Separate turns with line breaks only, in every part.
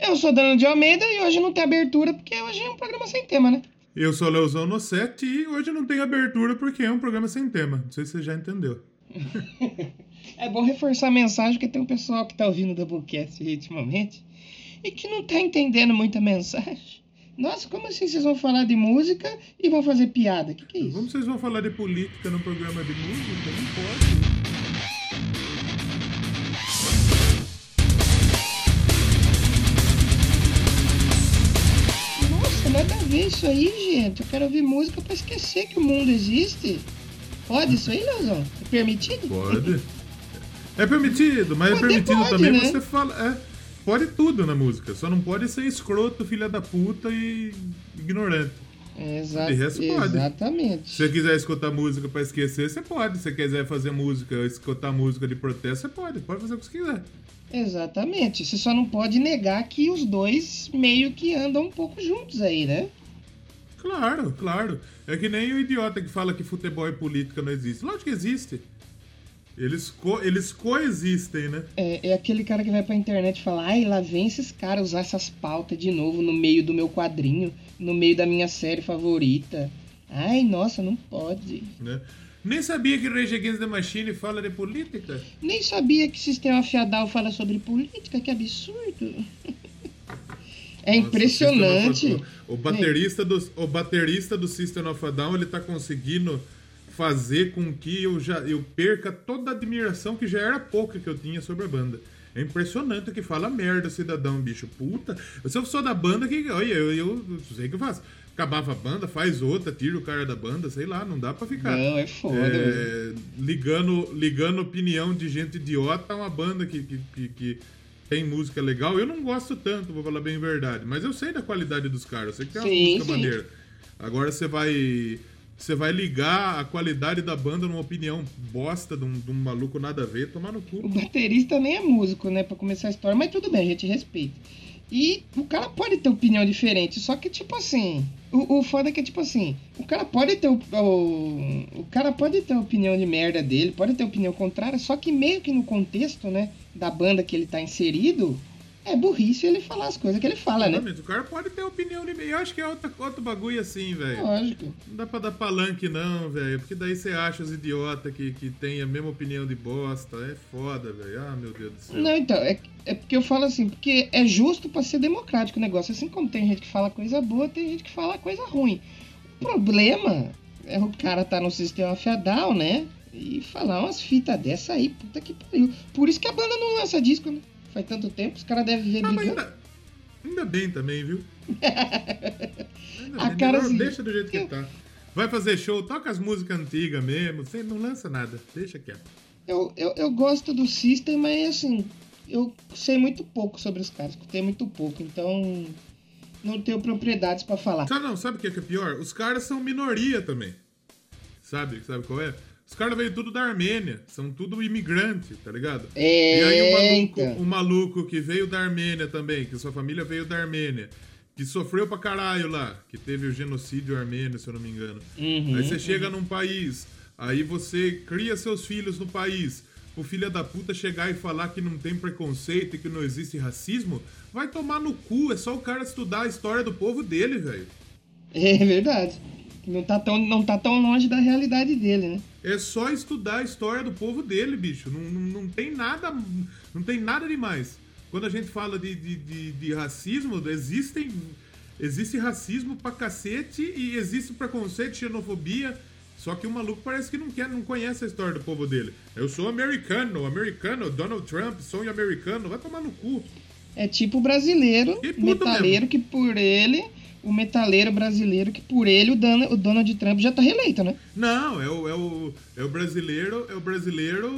Eu sou Dano de Almeida e hoje não tem abertura porque hoje é um programa sem tema, né?
Eu sou Leozão no 7 e hoje não tem abertura porque é um programa sem tema. Não sei se você já entendeu.
é bom reforçar a mensagem porque tem um pessoal que tá ouvindo o Doublecast ultimamente e que não tá entendendo muita mensagem. Nossa, como assim vocês vão falar de música e vão fazer piada? O que, que é isso?
Como vocês vão falar de política no programa de música? Não pode.
Ver isso aí, gente. Eu quero ouvir música pra esquecer que o mundo existe. Pode isso aí, Leozão? É permitido?
Pode. É permitido, mas é Poder é permitido pode, também né? você fala. É, pode tudo na música, só não pode ser escroto, filha da puta e ignorante.
Exato, Exatamente.
Se você quiser escutar música para esquecer, você pode. Se você quiser fazer música, escutar música de protesto, você pode. Pode fazer o que você quiser.
Exatamente. Você só não pode negar que os dois meio que andam um pouco juntos aí, né?
Claro, claro. É que nem o idiota que fala que futebol e política não existe. Lógico que existe. Eles, co eles coexistem, né?
É, é aquele cara que vai pra internet e fala: ai, lá vem esses caras usar essas pautas de novo no meio do meu quadrinho, no meio da minha série favorita. Ai, nossa, não pode.
Né? Nem sabia que Rage Against the Machine fala de política.
Nem sabia que Sistema Fiadal fala sobre política, que absurdo. É impressionante.
O, o, baterista do, o baterista do System of a Down ele tá conseguindo fazer com que eu já eu perca toda a admiração que já era pouca que eu tinha sobre a banda. É impressionante que fala merda, cidadão, bicho. Puta. Se eu sou da banda, que. Olha, eu, eu, eu sei o que eu faço. Acabava a banda, faz outra, tira o cara da banda, sei lá, não dá pra ficar.
Não, é foda. É,
ligando, ligando opinião de gente idiota a uma banda que, que, que, que tem música legal. Eu não gosto tanto, vou falar bem a verdade. Mas eu sei da qualidade dos caras, eu sei que tem uma música sim. maneira. Agora você vai você vai ligar a qualidade da banda numa opinião bosta de um, de um, maluco nada a ver, tomar no cu.
O baterista nem é músico, né, pra começar a história, mas tudo bem, a gente respeita. E o cara pode ter opinião diferente, só que, tipo assim, o, o foda é que, tipo assim, o cara pode ter o, o, o cara pode ter opinião de merda dele, pode ter opinião contrária, só que meio que no contexto, né, da banda que ele tá inserido, é burrice ele falar as coisas que ele fala, né?
O cara pode ter opinião de Eu acho que é outro, outro bagulho assim, velho.
Lógico.
Não dá pra dar palanque, não, velho. Porque daí você acha os idiotas que, que tem a mesma opinião de bosta. É foda, velho. Ah, meu Deus do céu.
Não, então, é, é porque eu falo assim, porque é justo pra ser democrático o negócio. Assim como tem gente que fala coisa boa, tem gente que fala coisa ruim. O problema é o cara tá no sistema fedal, né? E falar umas fitas dessa aí, puta que pariu. Por isso que a banda não lança disco, né? Faz tanto tempo, os caras devem ver ah, brigando.
Ainda, ainda, bem também, viu?
a bem. cara
assim, Deixa do jeito que tá. Vai fazer show, toca as músicas antigas mesmo, você não lança nada, deixa quieto.
Eu, eu, eu gosto do System, mas assim, eu sei muito pouco sobre os caras, escutei muito pouco, então não tenho propriedades para falar.
Não, não, sabe o que é, que é pior? Os caras são minoria também. Sabe? Sabe qual é? Os caras veio tudo da Armênia, são tudo imigrante, tá ligado?
É,
e aí o maluco, o maluco que veio da Armênia também, que sua família veio da Armênia, que sofreu pra caralho lá, que teve o genocídio armênio, se eu não me engano.
Uhum,
aí você chega num país, aí você cria seus filhos no país, o filho da puta chegar e falar que não tem preconceito e que não existe racismo, vai tomar no cu, é só o cara estudar a história do povo dele, velho.
É verdade. Não tá, tão, não tá tão longe da realidade dele, né?
É só estudar a história do povo dele, bicho. Não, não, não tem nada. Não tem nada demais. Quando a gente fala de, de, de, de racismo, existem. Existe racismo pra cacete e existe preconceito, xenofobia. Só que o maluco parece que não quer, não conhece a história do povo dele. Eu sou americano, americano, Donald Trump, sonho americano, vai tomar no cu.
É tipo brasileiro, metaleiro, mesmo. que por ele o metaleiro brasileiro que por ele o, o Donald Trump já tá reeleito, né?
Não, é o, é o, é o brasileiro, é o brasileiro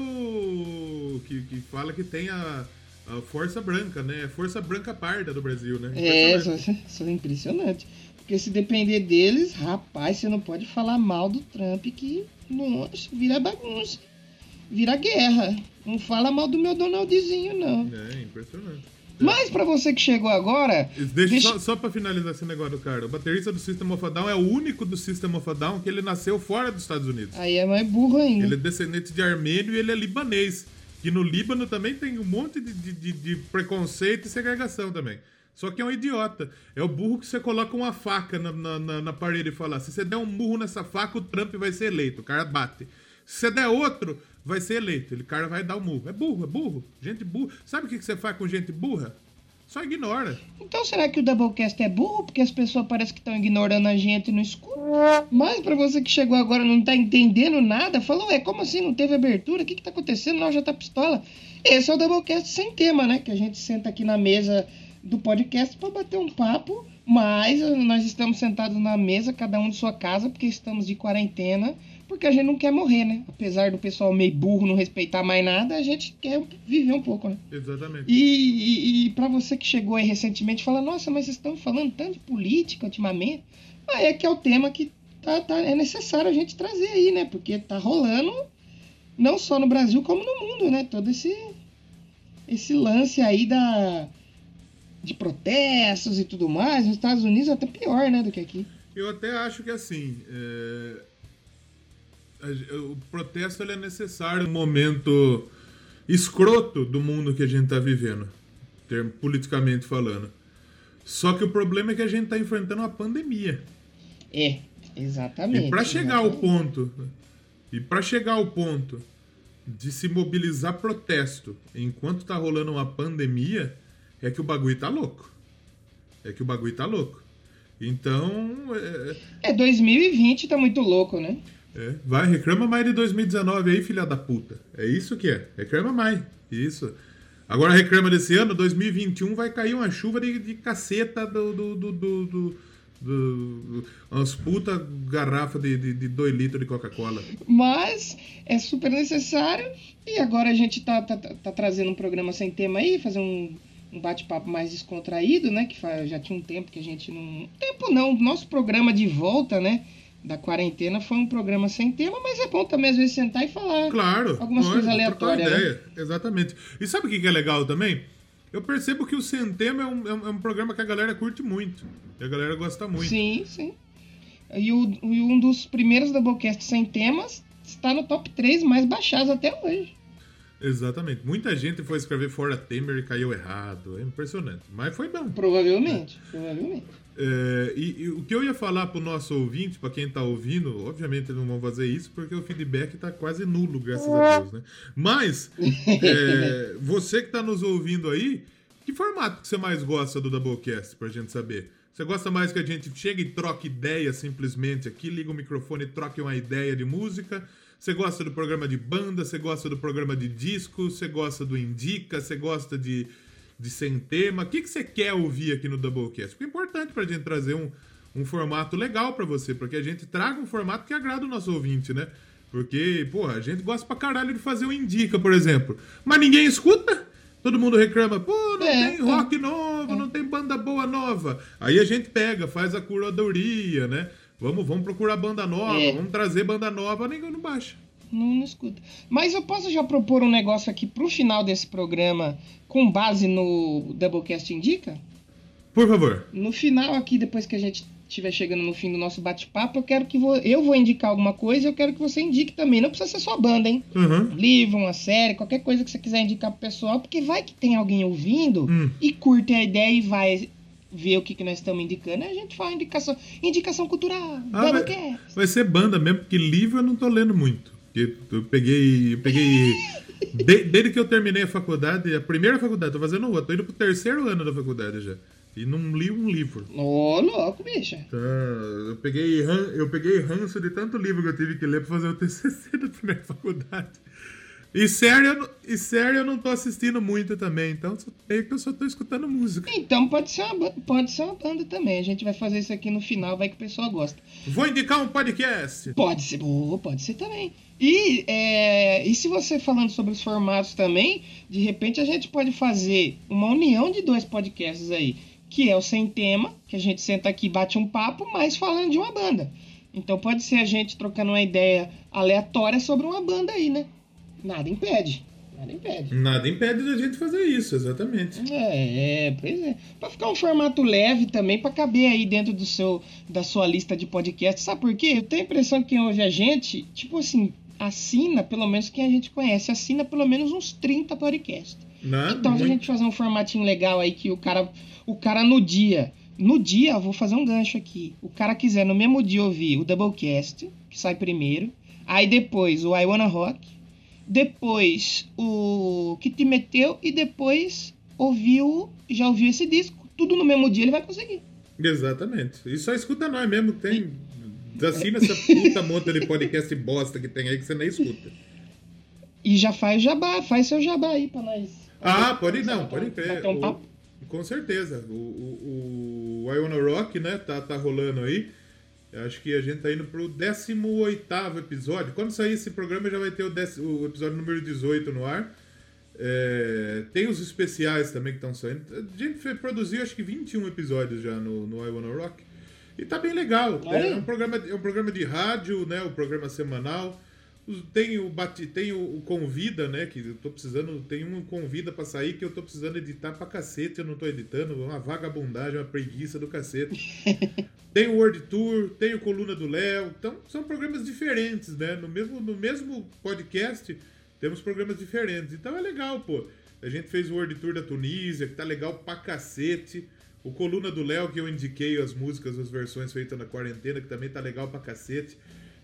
que, que fala que tem a, a força branca, né? A força branca parda do Brasil, né?
É, isso, é impressionante. Porque se depender deles, rapaz, você não pode falar mal do Trump que nossa, vira bagunça. Vira guerra. Não fala mal do meu Donaldzinho, não.
É, impressionante.
Mas para você que chegou agora.
Deixa, deixa... Só, só pra finalizar esse negócio, cara. O baterista do System of a Down é o único do System of a Down que ele nasceu fora dos Estados Unidos.
Aí é mais burro ainda.
Ele é descendente de armênio e ele é libanês. Que no Líbano também tem um monte de, de, de preconceito e segregação também. Só que é um idiota. É o burro que você coloca uma faca na, na, na, na parede e fala: se você der um burro nessa faca, o Trump vai ser eleito. O cara bate. Se você der outro, vai ser eleito. Ele, cara, vai dar o murro. É burro, é burro. Gente burra. Sabe o que você faz com gente burra? Só ignora.
Então será que o Doublecast é burro? Porque as pessoas parecem que estão ignorando a gente no escuro. Mas para você que chegou agora não tá entendendo nada, falou, é como assim? Não teve abertura? O que que tá acontecendo? Nós já tá pistola. Esse é o Doublecast sem tema, né? Que a gente senta aqui na mesa do podcast para bater um papo. Mas nós estamos sentados na mesa, cada um de sua casa, porque estamos de quarentena porque a gente não quer morrer, né? Apesar do pessoal meio burro não respeitar mais nada, a gente quer viver um pouco, né?
Exatamente.
E, e, e para você que chegou aí recentemente, fala, nossa, mas vocês estão falando tanto de política ultimamente. Ah, é que é o tema que tá, tá, é necessário a gente trazer aí, né? Porque tá rolando não só no Brasil como no mundo, né? Todo esse esse lance aí da de protestos e tudo mais, nos Estados Unidos é até pior, né, do que aqui.
Eu até acho que assim, é o protesto é necessário no momento escroto do mundo que a gente está vivendo, politicamente falando. Só que o problema é que a gente está enfrentando uma pandemia.
É, exatamente.
E para chegar ao ponto, e para chegar ao ponto de se mobilizar protesto enquanto tá rolando uma pandemia, é que o bagulho tá louco. É que o bagulho tá louco. Então.
É, é 2020 tá muito louco, né?
É, vai, reclama mais de 2019 aí, filha da puta. É isso que é. Reclama mais. Isso. Agora reclama desse ano, 2021 vai cair uma chuva de, de caceta do. do, do, do, do, do umas puta garrafa de 2 litros de Coca-Cola.
Mas é super necessário. E agora a gente tá, tá, tá, trazendo um programa sem tema aí, fazer um, um bate-papo mais descontraído, né? Que já tinha um tempo que a gente não. Tempo não, nosso programa de volta, né? Da quarentena foi um programa sem tema, mas é bom também às vezes sentar e falar
claro,
algumas coisas aleatórias. Né? Ideia. Né?
Exatamente. E sabe o que é legal também? Eu percebo que o Sem Tema é um, é um programa que a galera curte muito. E a galera gosta muito.
Sim, sim. E, o, e um dos primeiros Doublecast sem temas está no top 3 mais baixados até hoje.
Exatamente. Muita gente foi escrever fora Temer e caiu errado. É impressionante. Mas foi bom.
Provavelmente. Provavelmente.
É, e, e, o que eu ia falar pro nosso ouvinte, para quem tá ouvindo, obviamente não vão fazer isso porque o feedback tá quase nulo, graças a Deus, né? Mas, é, você que tá nos ouvindo aí, que formato que você mais gosta do Doublecast, pra gente saber? Você gosta mais que a gente chegue e troque ideia simplesmente aqui, liga o microfone e troque uma ideia de música? Você gosta do programa de banda? Você gosta do programa de disco? Você gosta do Indica? Você gosta de de sem tema. O que, que você quer ouvir aqui no Doublecast? Porque é importante para a gente trazer um, um formato legal para você, para que a gente traga um formato que agrada o nosso ouvinte, né? Porque, porra, a gente gosta pra caralho de fazer o Indica, por exemplo. Mas ninguém escuta. Todo mundo reclama, pô, não é, tem é. rock é, novo, é. não tem banda boa nova. Aí a gente pega, faz a curadoria, né? Vamos, vamos procurar banda nova, é. vamos trazer banda nova, ninguém não baixa
não, não escuta. Mas eu posso já propor um negócio aqui pro final desse programa com base no Doublecast Indica?
Por favor.
No final aqui, depois que a gente estiver chegando no fim do nosso bate-papo, eu quero que vo... eu vou indicar alguma coisa, eu quero que você indique também. Não precisa ser só banda, hein?
Uhum.
Um livro, uma série, qualquer coisa que você quiser indicar pro pessoal, porque vai que tem alguém ouvindo
hum.
e curte a ideia e vai ver o que, que nós estamos indicando. A gente faz indicação, indicação cultural,
ah, vai, vai ser banda mesmo, porque livro eu não tô lendo muito. Porque eu peguei. Eu peguei. De, desde que eu terminei a faculdade, a primeira faculdade, tô fazendo outra, tô indo pro terceiro ano da faculdade já. E não li um livro.
Ô, oh, louco, bicha.
Tá, eu peguei, eu peguei ranço de tanto livro que eu tive que ler pra fazer o TCC da primeira faculdade. E sério, e sério eu não tô assistindo muito também, então meio que eu só tô escutando música.
Então pode ser, uma, pode ser uma banda também. A gente vai fazer isso aqui no final, vai que o pessoal gosta.
Vou indicar um podcast.
Pode ser, oh, pode ser também. E, é, e se você falando sobre os formatos também, de repente a gente pode fazer uma união de dois podcasts aí, que é o Sem Tema, que a gente senta aqui e bate um papo, mas falando de uma banda. Então pode ser a gente trocando uma ideia aleatória sobre uma banda aí, né? Nada impede. Nada impede.
Nada impede da gente fazer isso, exatamente.
É, é, pois é. Pra ficar um formato leve também, pra caber aí dentro do seu, da sua lista de podcasts. Sabe por quê? Eu tenho a impressão que quem ouve a gente, tipo assim, assina, pelo menos quem a gente conhece, assina pelo menos uns 30 podcasts.
Não,
Então, se a gente fazer um formatinho legal aí que o cara, o cara no dia, no dia, vou fazer um gancho aqui. O cara quiser no mesmo dia ouvir o Doublecast, que sai primeiro, aí depois o I Wanna Rock, depois o que te meteu e depois ouviu, já ouviu esse disco, tudo no mesmo dia ele vai conseguir.
Exatamente. E só escuta nós mesmo. Tem. Assina essa puta monta de podcast bosta que tem aí que você nem escuta.
E já faz jabá, faz seu jabá aí pra nós.
Ah, pode não, pode crer.
Bater um papo.
com certeza. O, o, o Rock, né, tá, tá rolando aí. Eu Acho que a gente tá indo pro 18 episódio. Quando sair esse programa já vai ter o, o episódio número 18 no ar. É, tem os especiais também que estão saindo. A gente produziu acho que 21 episódios já no, no I Wanna Rock. E tá bem legal. É
aí.
um, programa, é um programa de rádio, né? O programa semanal. Tem o, bate, tem o, o Convida, né? Que eu tô precisando. Tem um Convida pra sair que eu tô precisando editar pra cacete. Eu não tô editando. Uma vagabundagem, uma preguiça do cacete. tem o World Tour, tem o Coluna do Léo. Então, são programas diferentes, né? No mesmo, no mesmo podcast, temos programas diferentes. Então é legal, pô. A gente fez o World Tour da Tunísia, que tá legal pra cacete. O Coluna do Léo, que eu indiquei as músicas, as versões feitas na quarentena, que também tá legal pra cacete.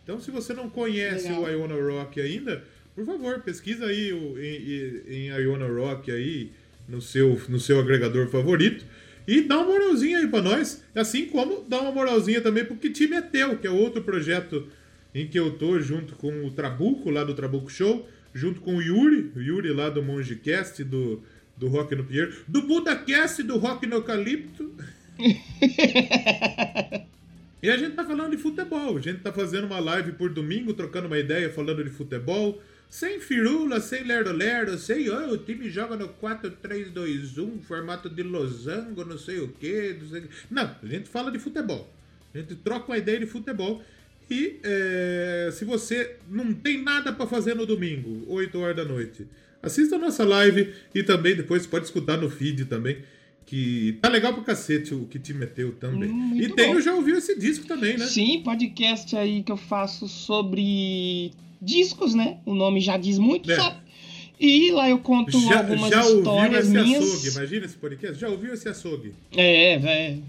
Então, se você não conhece
Legal.
o Iona Rock ainda, por favor, pesquisa aí o, em, em, Iona Rock aí no seu, no seu agregador favorito. E dá uma moralzinha aí pra nós. Assim como dá uma moralzinha também pro Que Time é Teu, que é outro projeto em que eu tô junto com o Trabuco, lá do Trabuco Show, junto com o Yuri, o Yuri lá do Mongecast, do, do Rock no Pinheiro, do Budacast, do Rock no Eucalipto. E a gente tá falando de futebol. A gente tá fazendo uma live por domingo, trocando uma ideia, falando de futebol. Sem firula, sem lerdo-lerdo, sem "Ah, o time joga no 4-3-2-1, formato de losango, não sei o quê. Não, sei o quê." Não, a gente fala de futebol. A gente troca uma ideia de futebol. E é, se você não tem nada pra fazer no domingo, 8 horas da noite, assista a nossa live e também depois pode escutar no feed também. Que tá legal pra cacete o que te meteu também.
Hum,
e tem,
bom.
já ouviu esse disco também, né?
Sim, podcast aí que eu faço sobre discos, né? O nome já diz muito,
É.
só. E lá eu conto
Já,
algumas
já ouviu
histórias
esse
minhas.
açougue? Imagina esse podcast. Já ouviu esse açougue?
É, velho.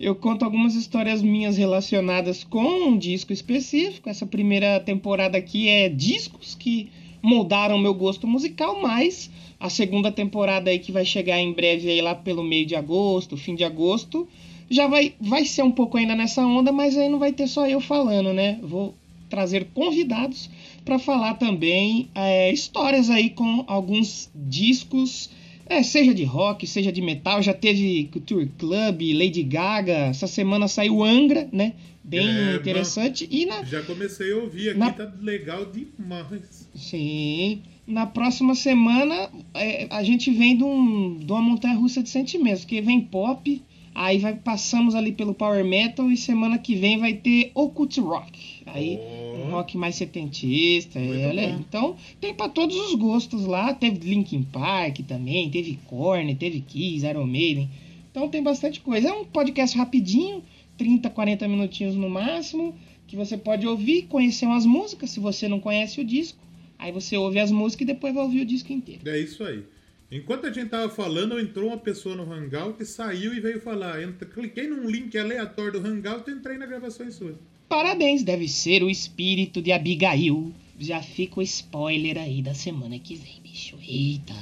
Eu conto algumas histórias minhas relacionadas com um disco específico. Essa primeira temporada aqui é discos que moldaram meu gosto musical, mas a segunda temporada aí que vai chegar em breve aí lá pelo meio de agosto, fim de agosto, já vai, vai ser um pouco ainda nessa onda, mas aí não vai ter só eu falando, né? Vou trazer convidados para falar também é, histórias aí com alguns discos é, seja de rock, seja de metal, já teve Culture Club, Lady Gaga, essa semana saiu Angra, né? Bem
É,
interessante. E na,
Já comecei a ouvir aqui,
Na-
tá legal demais.
sim, na próxima semana é, a gente vem de, um, de uma montanha russa de sentimentos, que vem pop, aí vai passamos ali pelo power metal e semana que vem vai ter occult rock. Aí um rock mais setentista, é, olha aí.
bom.
Então tem pra todos os gostos lá. Teve Linkin Park também, teve Korn, teve Kiss, Iron Maiden. Então tem bastante coisa. É um podcast rapidinho, 30, 40 minutinhos no máximo, que você pode ouvir, conhecer umas músicas. Se você não conhece o disco, aí você ouve as músicas e depois vai ouvir o disco inteiro.
É isso aí. Enquanto a gente tava falando, entrou uma pessoa no Hangout e saiu e veio falar. Entra, cliquei num link aleatório do Hangout e entrei na gravação sua.
Parabéns, deve ser o espírito de Abigail. Já fica o spoiler aí da semana que vem, bicho. Eita!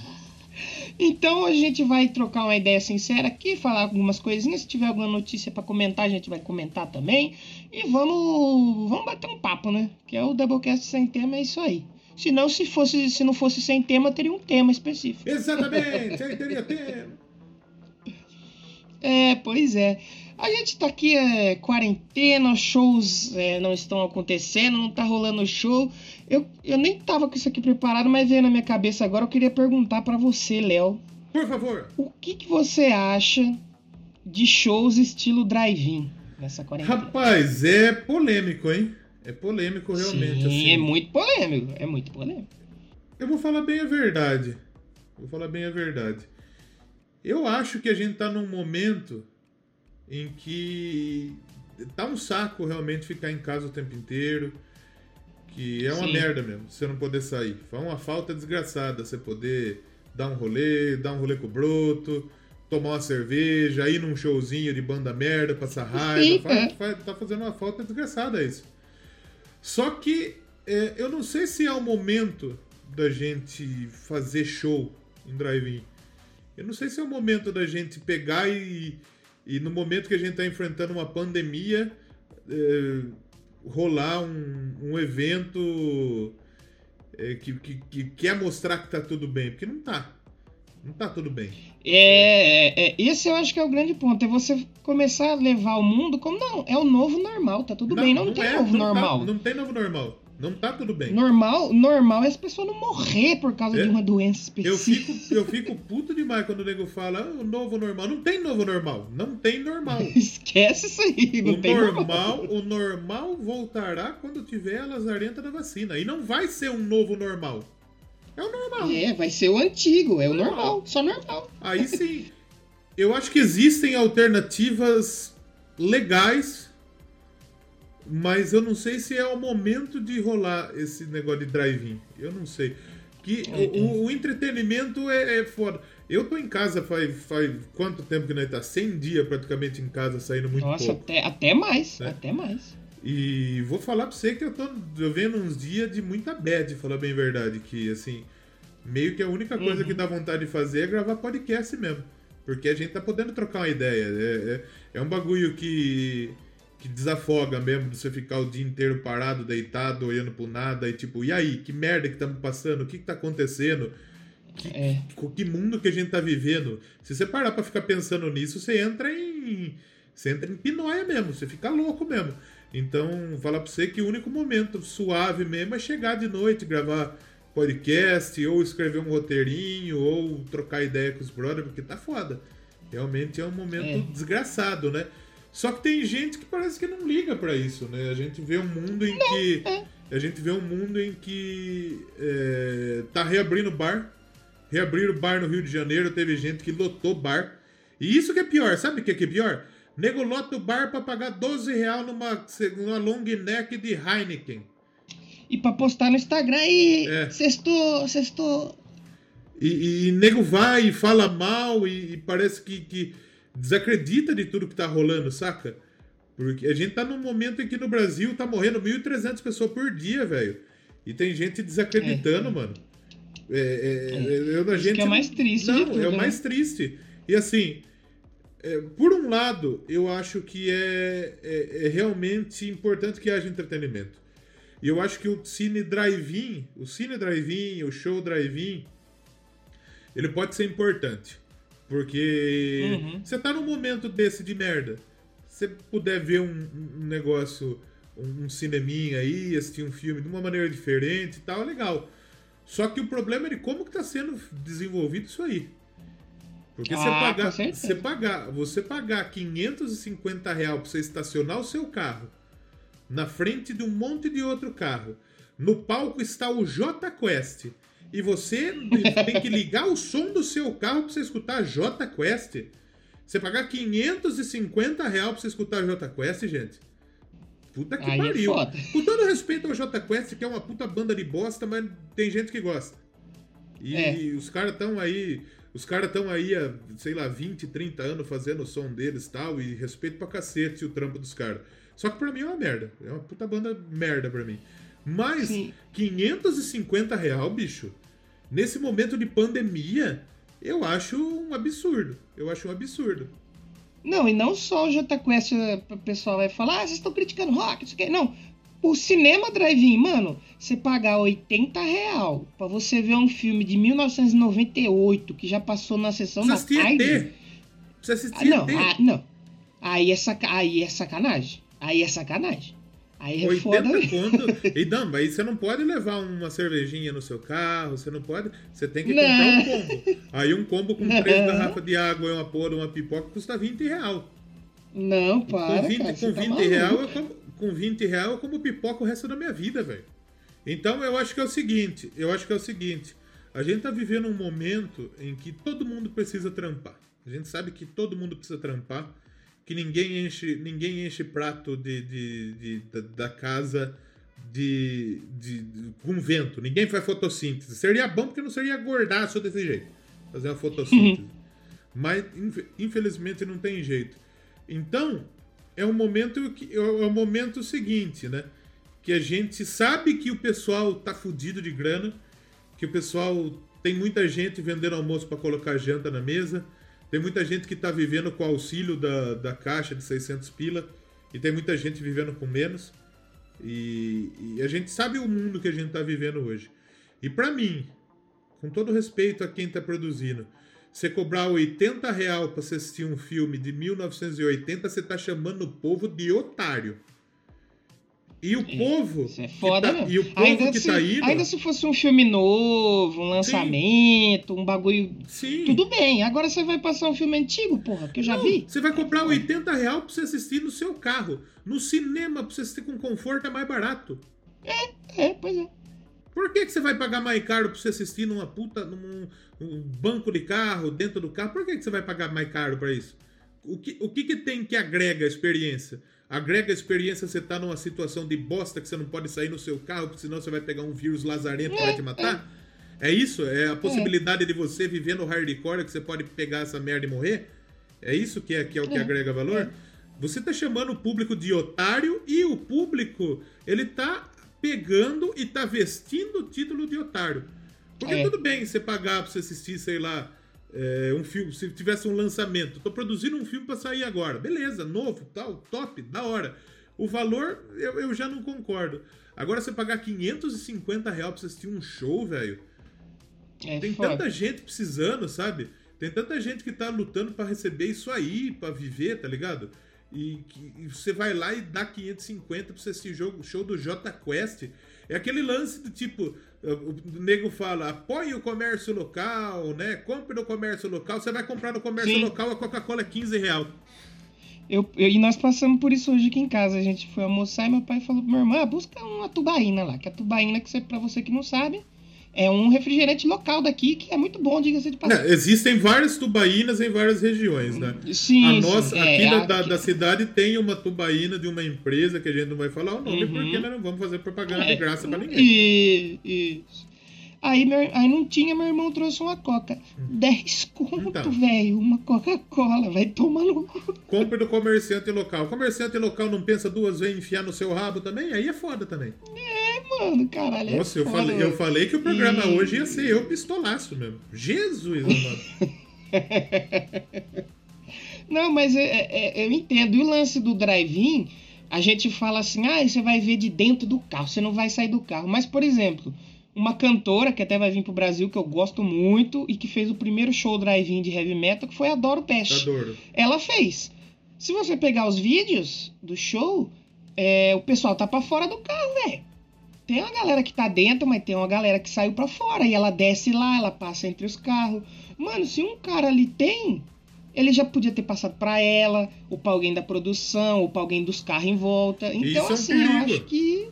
Então a gente vai trocar uma ideia sincera aqui, falar algumas coisinhas. Se tiver alguma notícia pra comentar, a gente vai comentar também. E vamos, vamos bater um papo, né? Que é o Doublecast sem tema, é isso aí. Se não, se, fosse, se não fosse sem tema, teria um tema específico.
Exatamente! aí teria tempo.
É, pois é. A gente tá aqui, é, quarentena, shows é, não estão acontecendo, não tá rolando show. Eu, eu nem tava com isso aqui preparado, mas veio na minha cabeça agora. Eu queria perguntar pra você, Léo,
Por favor.
o que, que você acha de shows estilo drive-in nessa quarentena?
Rapaz, é polêmico, hein? É polêmico realmente.
Sim,
assim.
é muito polêmico, é muito polêmico.
Eu vou falar bem a verdade. Vou falar bem a verdade. Eu acho que a gente tá num momento em que tá um saco realmente ficar em casa o tempo inteiro. Que é uma
Sim.
merda mesmo, você não poder sair. Foi uma falta desgraçada você poder dar um rolê, dar um rolê com o broto, tomar uma cerveja, ir num showzinho de banda merda, passar raiva.
Sim,
faz-
é.
faz- tá fazendo uma falta desgraçada isso. Só que é, eu não sei se é o momento da gente fazer show em drive-in. Eu não sei se é o momento da gente pegar e, e no momento que a gente tá enfrentando uma pandemia, é, rolar um, um evento é, que, que, que quer mostrar que tá tudo bem. Porque não tá. Não tá tudo bem.
É, é, é, esse eu acho que é o grande ponto. É você começar a levar o mundo como não, é o novo normal, tá tudo bem. Não, tem
é,
novo
não tá-
normal.
não tem novo normal. Não tá tudo bem.
Normal, normal é as pessoas não morrer por causa
É.
de uma doença
Eu
específica.
fico, eu fico puto demais quando o nego fala "Ah, o novo normal. Não tem novo normal. Não tem normal.
Esquece isso aí, não
o
tem
normal, o normal voltará quando tiver a lazarenta da vacina. E não vai ser um novo normal. É o normal.
É, vai ser o antigo, é o normal, só normal.
Aí sim. Eu acho que existem alternativas legais, mas eu não sei se é o momento de rolar esse negócio de drive-in. Eu não sei. Que o, o- o entretenimento é, é foda. Eu tô em casa faz, faz quanto tempo que nós tá? 100 dias praticamente em casa, saindo muito
Nossa,
pouco.
até, até mais,
É.
até mais.
E vou falar pra você que eu tô eu vendo uns dias de muita bad, falar bem a verdade, que assim, meio que a única coisa
Uhum.
que dá vontade de fazer é gravar podcast mesmo. Porque a gente tá podendo trocar uma ideia. É, é, é um bagulho que, que desafoga mesmo de você ficar o dia inteiro parado, deitado, olhando pro nada e tipo, e aí, que merda que estamos passando? O que, que tá acontecendo?
É.
Com que mundo que a gente tá vivendo? Se você parar pra ficar pensando nisso, você entra em. Você entra em pinóia mesmo, você fica louco mesmo. Então, falar pra você que o único momento suave mesmo é chegar de noite, gravar podcast, ou escrever um roteirinho, ou trocar ideia com os brothers, porque tá foda. Realmente é um momento
É.
desgraçado, né? Só que tem gente que parece que não liga pra isso, né? A gente vê um mundo em que. A gente vê um mundo em que é, tá reabrindo bar. Reabriram bar no Rio de Janeiro, teve gente que lotou bar. E isso que é pior, sabe o que é, que é pior? Nego lota o bar pra pagar 12 real numa, numa long neck de Heineken.
E pra postar no Instagram aí,
É.
sextou, sextou.
E, e, e nego vai e fala mal e, e parece que, que desacredita de tudo que tá rolando, saca? Porque a gente tá num momento em que no Brasil tá morrendo 1.300 pessoas por dia, velho. E tem gente desacreditando,
É.
mano. É, é, é, eu, a
Isso
gente
que é o mais triste
Não,
tudo,
é o
né?
mais triste. E assim, é, por um lado, eu acho que é, é- é realmente importante que haja entretenimento. E eu acho que o cine drive-in, o cine drive-in, o show drive-in, ele pode ser importante. Porque
Uhum.
você tá num momento desse de merda. Se você puder ver um, um negócio, um, um cineminha aí, assistir um filme de uma maneira diferente e tal, é legal. Só que o problema é de como que tá sendo desenvolvido isso aí. Porque você
Ah,
pagar,
com certeza.
você pagar, você pagar 550 reais pra você estacionar o seu carro na frente de um monte de outro carro. No palco está o J Quest. E você tem que ligar o som do seu carro pra você escutar a J Quest. Você pagar 550 reais pra você escutar a J Quest, gente. Puta que
Aí é
pariu.
foda.
Com todo respeito ao J Quest, que é uma puta banda de bosta, mas tem gente que gosta. E
É.
os caras estão aí. Os caras estão aí há, sei lá, 20, 30 anos fazendo o som deles e tal, e respeito pra cacete o trampo dos caras. Só que pra mim é uma merda. É uma puta banda merda pra mim. Mas,
Sim.
550 real, bicho, nesse momento de pandemia, eu acho um absurdo. Eu acho um absurdo.
Não, e não só o Jota Quest, eh, o pessoal vai falar, ah, vocês estão criticando rock, isso aqui. Não, o cinema drive-in, mano, você pagar 80 real pra você ver um filme de 1998 que já passou na sessão da tarde.
ET. Precisa
Ah, não, ah, não. Aí é, saca... aí é sacanagem. Aí é sacanagem. Aí é foda.
80 conto. E não, mas você não pode levar uma cervejinha no seu carro, você não pode. Você tem que
Não.
comprar um combo. Aí um combo com três garrafas de água e uma porra, uma pipoca custa 20 real.
Não, para,
com 20,
cara,
com
você tá
20
maluco.
real eu como, com 20 real eu como pipoca o resto da minha vida, velho. Então eu acho que é o seguinte, eu acho que é o seguinte, a gente tá vivendo um momento em que todo mundo precisa trampar. A gente sabe que todo mundo precisa trampar, que ninguém enche, ninguém enche prato de, de, de- da, da casa de, de, de- com vento. Ninguém faz fotossíntese. Seria bom porque não seria gordaço desse jeito. fazer uma fotossíntese. Mas, infelizmente, não tem jeito. Então, é um momento que é o momento seguinte, né? Que a gente sabe que o pessoal tá fudido de grana, que o pessoal tem muita gente vendendo almoço para colocar janta na mesa, tem muita gente que tá vivendo com auxílio da, da caixa de 600 pila e tem muita gente vivendo com menos. E, e a gente sabe o mundo que a gente tá vivendo hoje. E para mim, com todo respeito a quem tá produzindo, você cobrar 80 real pra você assistir um filme de 1980, você tá chamando o povo de otário. E o é, povo.
Isso é foda,
tá, E o povo ainda que
se,
tá indo.
Ainda se fosse um filme novo, um lançamento, Sim. um bagulho.
Sim.
Tudo bem. Agora você vai passar um filme antigo, porra, que eu já
Não,
vi.
Você vai comprar 80 real pra você assistir no seu carro. No cinema, pra você assistir com conforto, é mais barato.
É, é, pois é.
Por que, que você vai pagar mais caro pra você assistir numa puta. num um banco de carro, dentro do carro? Por que, que você vai pagar mais caro para isso? O que, o que, que tem que agrega a experiência? Agrega a experiência você tá numa situação de bosta que você não pode sair no seu carro, porque senão você vai pegar um vírus lazarento vai te matar? É isso? É a possibilidade de você viver no hardcore que você pode pegar essa merda e morrer? É isso que é, que é o que agrega valor? Você tá chamando o público de otário e o público, ele tá pegando e tá vestindo o título de otário. Porque é. tudo bem você pagar pra você assistir, sei lá, é, um filme, se tivesse um lançamento. Tô produzindo um filme para sair agora. Beleza, novo, tal, top, da hora. O valor, eu, eu já não concordo. Agora, você pagar 550 reais pra você assistir um show, velho. É tem foda. tanta gente precisando, sabe? Tem tanta gente que tá lutando para receber isso aí, para viver, tá ligado? E, e, você vai lá e dá 550 pra você assistir jogo, show do J Quest. É aquele lance do tipo, o nego fala, apoie o comércio local, né? Compre no comércio local. Você vai comprar no comércio Sim. local, a Coca-Cola é 15 real.
Eu, eu, e nós passamos por isso hoje aqui em casa. A gente foi almoçar e meu pai falou pro meu irmão, ah, busca uma tubaína lá. Que a tubaína, que você, pra você que não sabe, é um refrigerante local daqui que é muito bom, diga-se de passagem.
existem várias tubaínas em várias regiões, né?
Sim,
a nossa,
sim,
aqui
é,
da, da, cidade tem uma tubaína de uma empresa que a gente não vai falar o nome uhum. porque nós não vamos fazer propaganda é, de graça para ninguém.
Isso. Aí, meu, aí não tinha, meu irmão trouxe uma coca. 10 conto, então, velho. Uma Coca-Cola, vai tomar no cu.
Compre do comerciante local. O comerciante local não pensa duas vezes em enfiar no seu rabo também? Aí é foda também.
É, mano, caralho.
Nossa, é eu,
foda,
falei, eu falei que o programa e... hoje ia ser eu pistolaço mesmo. Jesus, mano.
não, mas é, é, é, eu entendo. E o lance do drive-in, a gente fala assim, ah, você vai ver de dentro do carro, você não vai sair do carro. Mas, por exemplo uma cantora que até vai vir pro Brasil, que eu gosto muito, e que fez o primeiro show drive-in de heavy metal, que foi a Doro Pest.
Adoro.
Ela fez. Se você pegar os vídeos do show, é, o pessoal tá para fora do carro, velho. Tem uma galera que tá dentro, mas tem uma galera que saiu para fora. E ela desce lá, ela passa entre os carros. Mano, se um cara ali tem, ele já podia ter passado para ela, ou pra alguém da produção, ou pra alguém dos carros em volta. Então, Isso assim, é eu acho que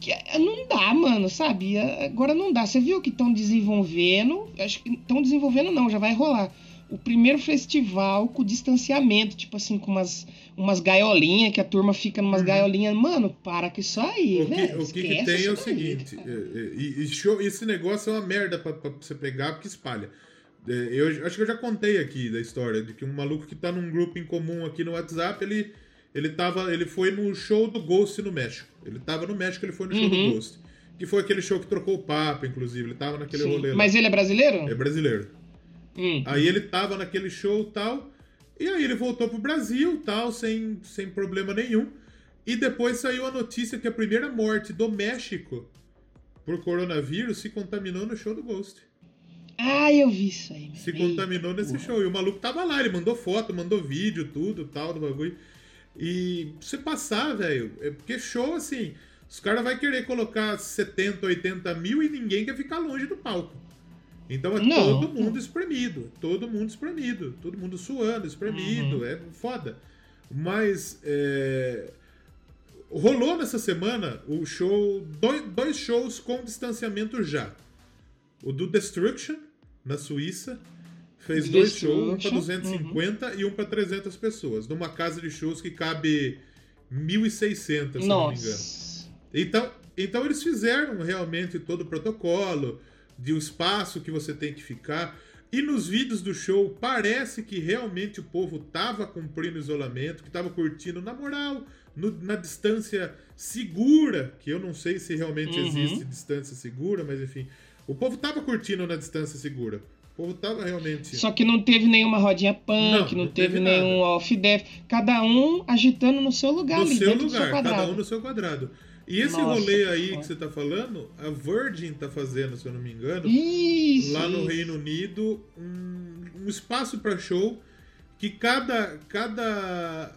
que é, não dá, mano, sabe? É, agora não dá. Você viu que estão desenvolvendo? Acho que estão desenvolvendo, não, já vai rolar. O primeiro festival com distanciamento, tipo assim, com umas, umas gaiolinhas, que a turma fica numas uhum. gaiolinhas. Mano, para com isso aí, velho.
O que, que tem é o seguinte: é, e, e show, esse negócio é uma merda pra, pra você pegar, porque espalha. Eu acho que eu já contei aqui da história de que um maluco que tá num grupo em comum aqui no WhatsApp, ele ele, tava, ele foi no show do Ghost no México. Ele tava no México, ele foi no show do uhum. Ghost. Que foi aquele show que trocou o Papa, inclusive. Ele tava naquele Sim. rolê lá.
Mas ele é brasileiro?
É brasileiro. Hum. Aí ele tava naquele show tal. E aí ele voltou pro Brasil tal, sem, sem problema nenhum. E depois saiu a notícia que a primeira morte do México por coronavírus se contaminou no show do Ghost.
Ah, eu vi isso aí.
Se contaminou nesse show. E o maluco tava lá, ele mandou foto, mandou vídeo, tudo, tal, do bagulho. E você passar, velho, é porque show assim, os caras vão querer colocar 70, 80 mil e ninguém quer ficar longe do palco. Então é não. todo mundo espremido, todo mundo espremido, todo mundo suando, espremido, uhum. é foda. Mas é, rolou nessa semana o show, dois, dois shows com distanciamento já. O do Destruction, na Suíça, Fez dois shows, um para 250 uhum. e um para 300 pessoas, numa casa de shows que cabe 1.600, se Nossa. não me engano. Então, então eles fizeram realmente todo o protocolo de o espaço que você tem que ficar. E nos vídeos do show, parece que realmente o povo tava cumprindo isolamento, que tava curtindo, na moral, no, na distância segura, que eu não sei se realmente
Uhum.
existe distância segura, mas enfim. O povo tava curtindo na distância segura. O povo tava realmente.
Só que não teve nenhuma rodinha punk,
Não,
não,
não
teve,
teve
nenhum off-def. Cada um agitando no seu lugar
no
ali,
seu
dentro do seu
lugar,
quadrado.
cada um no seu quadrado. E esse
Nossa,
rolê
que
aí
foda.
que você tá falando, a Virgin tá fazendo, se eu não me engano,
Isso,
lá no
isso.
Reino Unido, um, um espaço para show que cada cada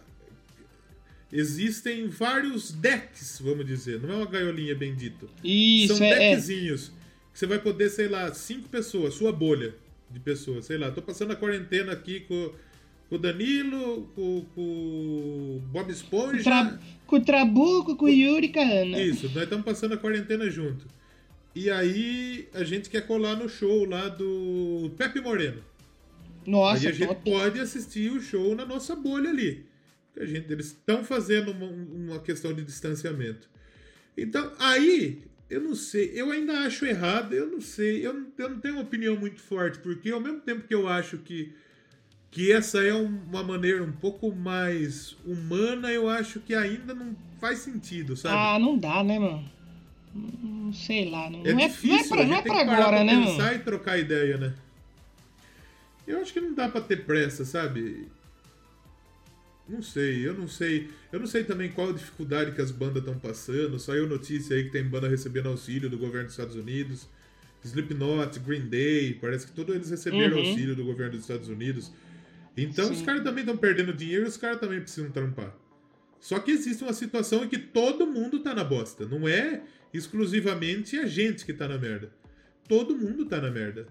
existem vários decks, vamos dizer, não é uma gaiolinha bem dito.
Isso,
São
é, é.
deckzinhos que você vai poder, sei lá, cinco pessoas, sua bolha de pessoas, sei lá, tô passando a quarentena aqui com, com o Danilo, com, com o Bob Esponja.
tra... com o Trabuco, com o Yuri e com a Ana.
Isso, nós estamos passando a quarentena junto. E aí a gente quer colar no show lá do Pepe Moreno.
Nossa,
aí a gente
top.
pode assistir o show na nossa bolha ali. A gente, eles estão fazendo uma, uma questão de distanciamento. Então, aí, eu não sei, eu ainda acho errado, eu não sei, eu não, eu não tenho uma opinião muito forte, porque ao mesmo tempo que eu acho que, que essa é um- uma maneira um pouco mais humana, eu acho que ainda não faz sentido, sabe?
Ah, não dá, né, mano? Não sei lá. Não
É
não é,
difícil,
não é pra, não é pra agora,
pra
né,
pensar
mano?
e trocar ideia, né? Eu acho que não dá pra ter pressa, sabe? Não sei, eu não sei. Eu não sei também qual a dificuldade que as bandas estão passando. Saiu notícia aí que tem banda recebendo auxílio do governo dos Estados Unidos. Slipknot, Green Day, parece que todos eles receberam
Uhum.
auxílio do governo dos Estados Unidos. Então os
Sim.
caras também estão perdendo dinheiro e os caras também precisam trampar. Só que existe uma situação em que todo mundo tá na bosta. Não é exclusivamente a gente que tá na merda. Todo mundo tá na merda.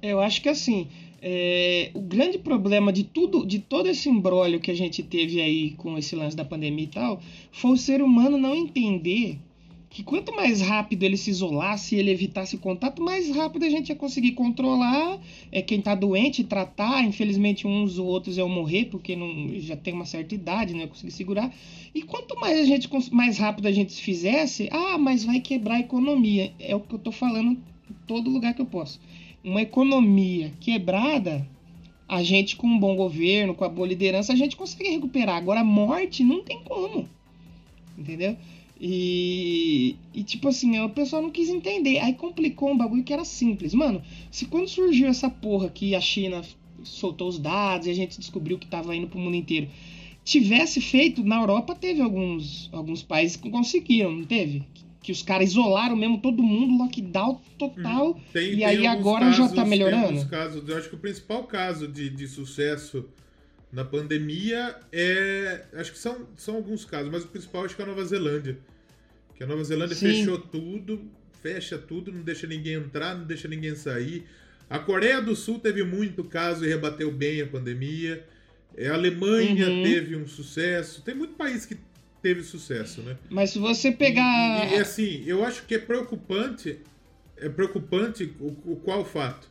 Eu acho que assim, é, o grande problema de tudo, de todo esse embrólio que a gente teve aí com esse lance da pandemia e tal, foi o ser humano não entender que quanto mais rápido ele se isolasse e ele evitasse o contato, mais rápido a gente ia conseguir controlar é, quem tá doente, tratar. Infelizmente, uns ou outros iam morrer porque não, já tem uma certa idade, não ia conseguir segurar. E quanto mais a gente mais rápido a gente se fizesse, ah, mas vai quebrar a economia. É o que eu tô falando em todo lugar que eu posso. Uma economia quebrada, a gente com um bom governo, com a boa liderança, a gente consegue recuperar. Agora, morte não tem como. Entendeu? E, e tipo assim, o pessoal não quis entender. Aí complicou um bagulho que era simples. Mano, se quando surgiu essa porra que a China soltou os dados e a gente descobriu que tava indo pro mundo inteiro, tivesse feito, na Europa teve alguns, alguns países que conseguiram, não teve? Que os caras isolaram mesmo todo mundo, lockdown total.
Tem,
E
tem
aí agora já
casos,
tá
tem
melhorando?
casos, eu acho que o principal caso de, de sucesso na pandemia é. Acho que são, são alguns casos, mas o principal acho que é a Nova Zelândia. Que a Nova Zelândia
Sim.
fechou tudo, fecha tudo, não deixa ninguém entrar, não deixa ninguém sair. A Coreia do Sul teve muito caso e rebateu bem a pandemia. É, A Alemanha
Uhum.
teve um sucesso. Tem muito país que teve sucesso, né?
Mas se você pegar.
E, e, assim, eu acho que é preocupante, é preocupante o, o qual fato?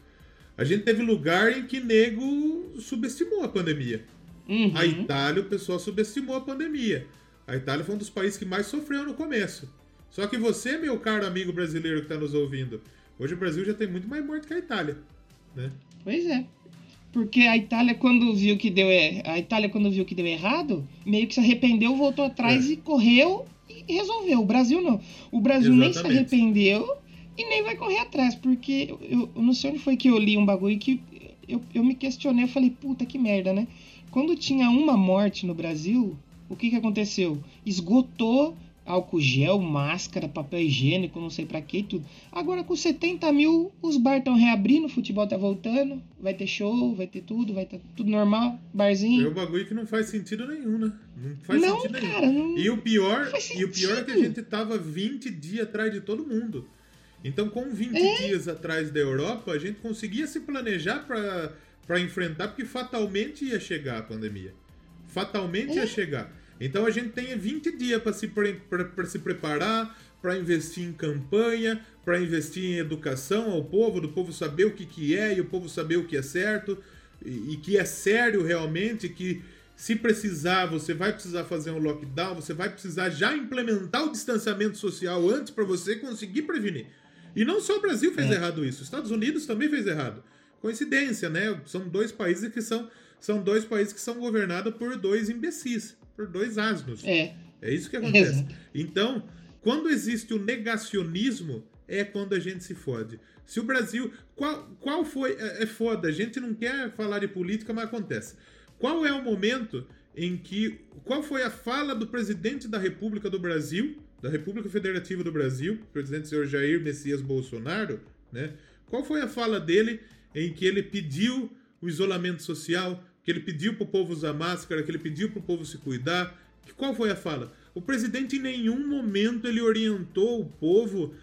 A gente teve lugar em que nego subestimou a pandemia.
Uhum.
A Itália, o pessoal subestimou a pandemia. A Itália foi um dos países que mais sofreu no começo. Só que você, meu caro amigo brasileiro que está nos ouvindo, hoje o Brasil já tem muito mais morte que a Itália. Né?
Pois é. Porque a Itália, quando viu que deu er- a Itália, quando viu que deu errado, meio que se arrependeu, voltou atrás
É.
e correu e resolveu. O Brasil não. O Brasil nem se
Exatamente.
arrependeu e nem vai correr atrás. Porque eu, eu- eu não sei onde foi que eu li um bagulho que eu, eu me questionei. Eu falei, puta que merda, né? Quando tinha uma morte no Brasil, o que que aconteceu? Esgotou álcool gel, máscara, papel higiênico, não sei pra que e tudo. Agora com 70 mil, os bar estão reabrindo, o futebol tá voltando, vai ter show, vai ter tudo, vai estar tudo normal,
É
barzinho.
um bagulho que não faz sentido nenhum, né? Não faz
não,
sentido nenhum.
cara, não.
E o pior, e o pior é que a gente tava 20 dias atrás de todo mundo. Então, com 20
É.
dias atrás da Europa, a gente conseguia se planejar pra pra enfrentar, porque fatalmente ia chegar a pandemia. Fatalmente
É.
ia chegar. Então a gente tem 20 dias para se, pre- pra- se preparar, para investir em campanha, para investir em educação ao povo, do povo saber o que, que é e o povo saber o que é certo e, e que é sério realmente, que se precisar, você vai precisar fazer um lockdown, você vai precisar já implementar o distanciamento social antes para você conseguir prevenir. E não só o Brasil fez
É.
errado isso, os Estados Unidos também fez errado. coincidência, né? São dois países que são, são dois países que são governados por dois imbecis, por dois asnos.
É.
É isso que acontece.
Exato.
Então, quando existe o negacionismo, é quando a gente se fode. Se o Brasil. Qual, qual foi. É, é foda, a gente não quer falar de política, mas acontece. Qual é o momento em que. Qual foi a fala do presidente da República do Brasil, da República Federativa do Brasil, presidente senhor Jair Messias Bolsonaro, né? Qual foi a fala dele em que ele pediu o isolamento social, que ele pediu para o povo usar máscara, que ele pediu para o povo se cuidar? Qual foi a fala? O presidente em nenhum momento ele orientou o povo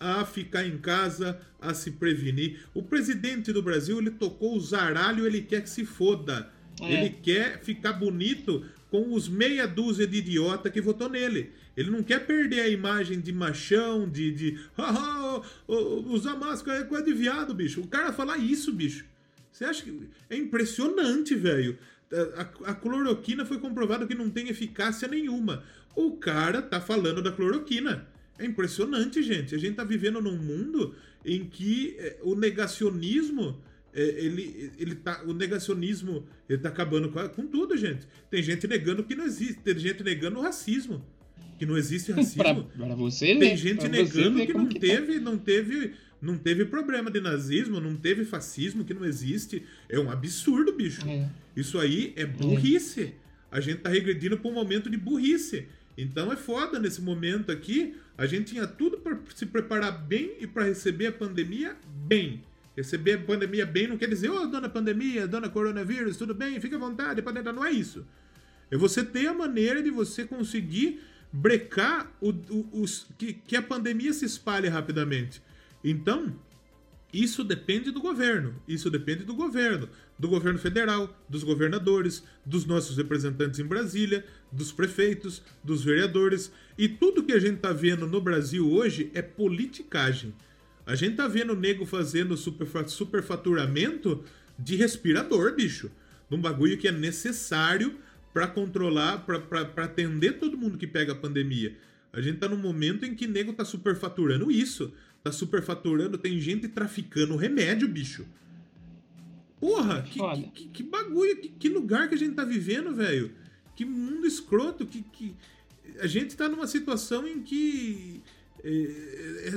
a ficar em casa, a se prevenir. O presidente do Brasil, ele tocou o zaralho, ele quer que se foda.
É.
Ele quer ficar bonito com os meia dúzia de idiota que votou nele. Ele não quer perder a imagem de machão, de. de "Ah, ah, usar máscara é coisa de viado, bicho. O cara falar isso, bicho. Você acha que. É impressionante, velho. A, a cloroquina foi comprovado que não tem eficácia nenhuma. O cara tá falando da cloroquina. É impressionante, gente. A gente tá vivendo num mundo em que eh, o negacionismo. eh, Ele, ele tá, o negacionismo ele tá acabando com, com tudo, gente. Tem gente negando que não existe. Tem gente negando o racismo. Que não existe
Pra,
racismo.
pra você ver.
Tem gente
pra você
negando que não
tá.
teve, não teve, não teve problema de nazismo, não teve fascismo, que não existe. É um absurdo, bicho.
É.
Isso aí é burrice. A gente tá regredindo para um momento de burrice. Então é foda nesse momento aqui. A gente tinha tudo para se preparar bem e para receber a pandemia bem. Receber a pandemia bem não quer dizer, ô dona pandemia, dona coronavírus, tudo bem, fica à vontade, pode entrar. Não é isso. É você ter a maneira de você conseguir brecar o, o- os, que, que a pandemia se espalhe rapidamente. Então, isso depende do governo. Isso depende do governo. Do governo federal, dos governadores, dos nossos representantes em Brasília, dos prefeitos, dos vereadores. E tudo que a gente tá vendo no Brasil hoje é politicagem. A gente tá vendo o nego fazendo superfa- superfaturamento de respirador, bicho. Num bagulho que é necessário pra controlar, pra atender todo mundo que pega a pandemia. A gente tá num momento em que nego tá superfaturando isso. Tá superfaturando, tem gente traficando remédio, bicho. Porra, que, que, que- que bagulho, que, que lugar que a gente tá vivendo, velho. Que mundo escroto, que, que. A gente tá numa situação em que. É,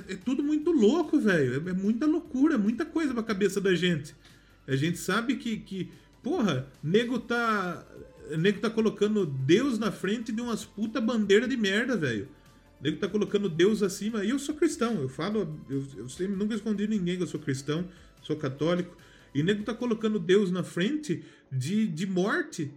é- é tudo muito louco, velho. É, é muita loucura, muita coisa pra cabeça da gente. A gente sabe que. que porra, nego tá. Nego tá colocando Deus na frente de umas puta bandeira de merda, velho. Nego tá colocando Deus acima. E eu sou cristão, eu falo, eu, eu sempre, nunca escondi ninguém que eu sou cristão, sou católico. E nego tá colocando Deus na frente de, de morte.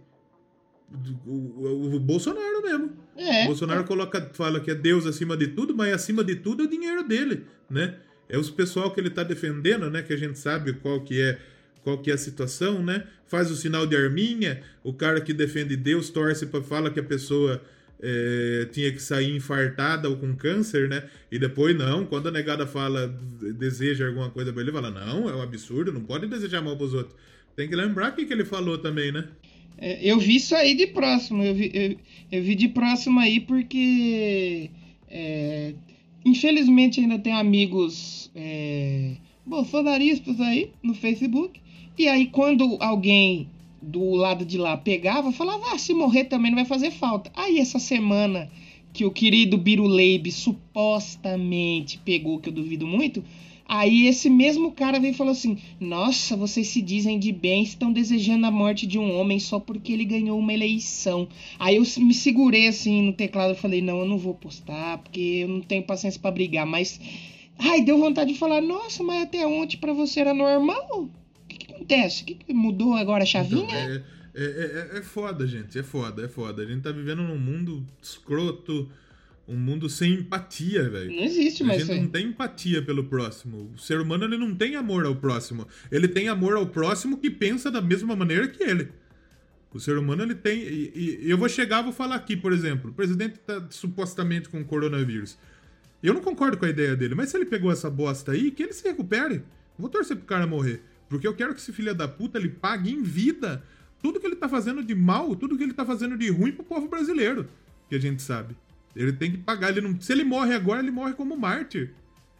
O, o- o Bolsonaro mesmo.
É.
O Bolsonaro coloca, fala que é Deus acima de tudo, mas acima de tudo é o dinheiro dele, né? É os pessoal que ele tá defendendo, né? Que a gente sabe qual que é qual que é a situação, né? Faz o sinal de arminha, o cara que defende Deus torce para fala que a pessoa é, tinha que sair infartada ou com câncer, né? E depois não, quando a negada fala deseja alguma coisa pra ele, fala não, é um absurdo, não pode desejar mal pros outros. Tem que lembrar o que, que ele falou também, né?
É, eu vi isso aí de próximo. Eu vi, eu, eu vi de próximo aí porque. é, infelizmente ainda tem amigos é, bolsonaristas aí no Facebook. E aí quando alguém do lado de lá pegava, falava: ah, se morrer também não vai fazer falta. Aí essa semana que o querido Biruleibe supostamente pegou, que eu duvido muito. Aí esse mesmo cara veio e falou assim: Nossa, vocês se dizem de bem, estão desejando a morte de um homem só porque ele ganhou uma eleição. Aí eu me segurei assim no teclado e falei: Não, eu não vou postar, porque eu não tenho paciência pra brigar. Mas, ai, deu vontade de falar: Nossa, mas até ontem pra você era normal? O que, que acontece? O que, que mudou agora a chavinha?
Então, é, é, é, foda, gente. É foda, é foda. A gente tá vivendo num mundo escroto, um mundo sem empatia, velho.
Não existe
A
mais
gente
isso aí.
não tem empatia pelo próximo. O ser humano ele não tem amor ao próximo. Ele tem amor ao próximo que pensa da mesma maneira que ele. O ser humano ele tem. E, e- e eu vou chegar, vou falar aqui, por exemplo. O presidente tá supostamente com coronavírus. Eu não concordo com a ideia dele, mas se ele pegou essa bosta aí, que ele se recupere. Vou torcer pro cara morrer. Porque eu quero que esse filho da puta ele pague em vida tudo que ele tá fazendo de mal, tudo que ele tá fazendo de ruim pro povo brasileiro. Que a gente sabe. Ele tem que pagar. Ele não, se ele morre agora, ele morre como mártir.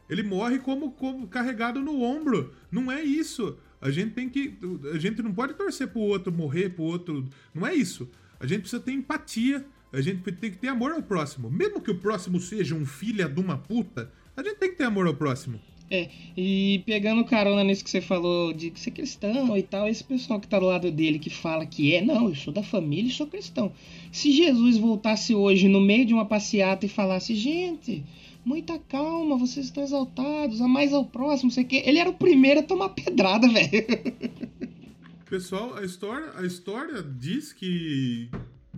Ele morre como, como carregado no ombro. Não é isso. A gente tem que. A gente não pode torcer pro outro morrer, pro outro. Não é isso. A gente precisa ter empatia. A gente tem que ter amor ao próximo. Mesmo que o próximo seja um filho de uma puta, a gente tem que ter amor ao próximo.
É, e pegando carona nisso que você falou de ser cristão e tal, esse pessoal que tá do lado dele que fala que é, não, eu sou da família e sou cristão. Se Jesus voltasse hoje no meio de uma passeata e falasse, gente, muita calma, vocês estão exaltados, a mais ao próximo, sei que, ele era o primeiro a tomar pedrada, velho.
Pessoal, a história, a história diz que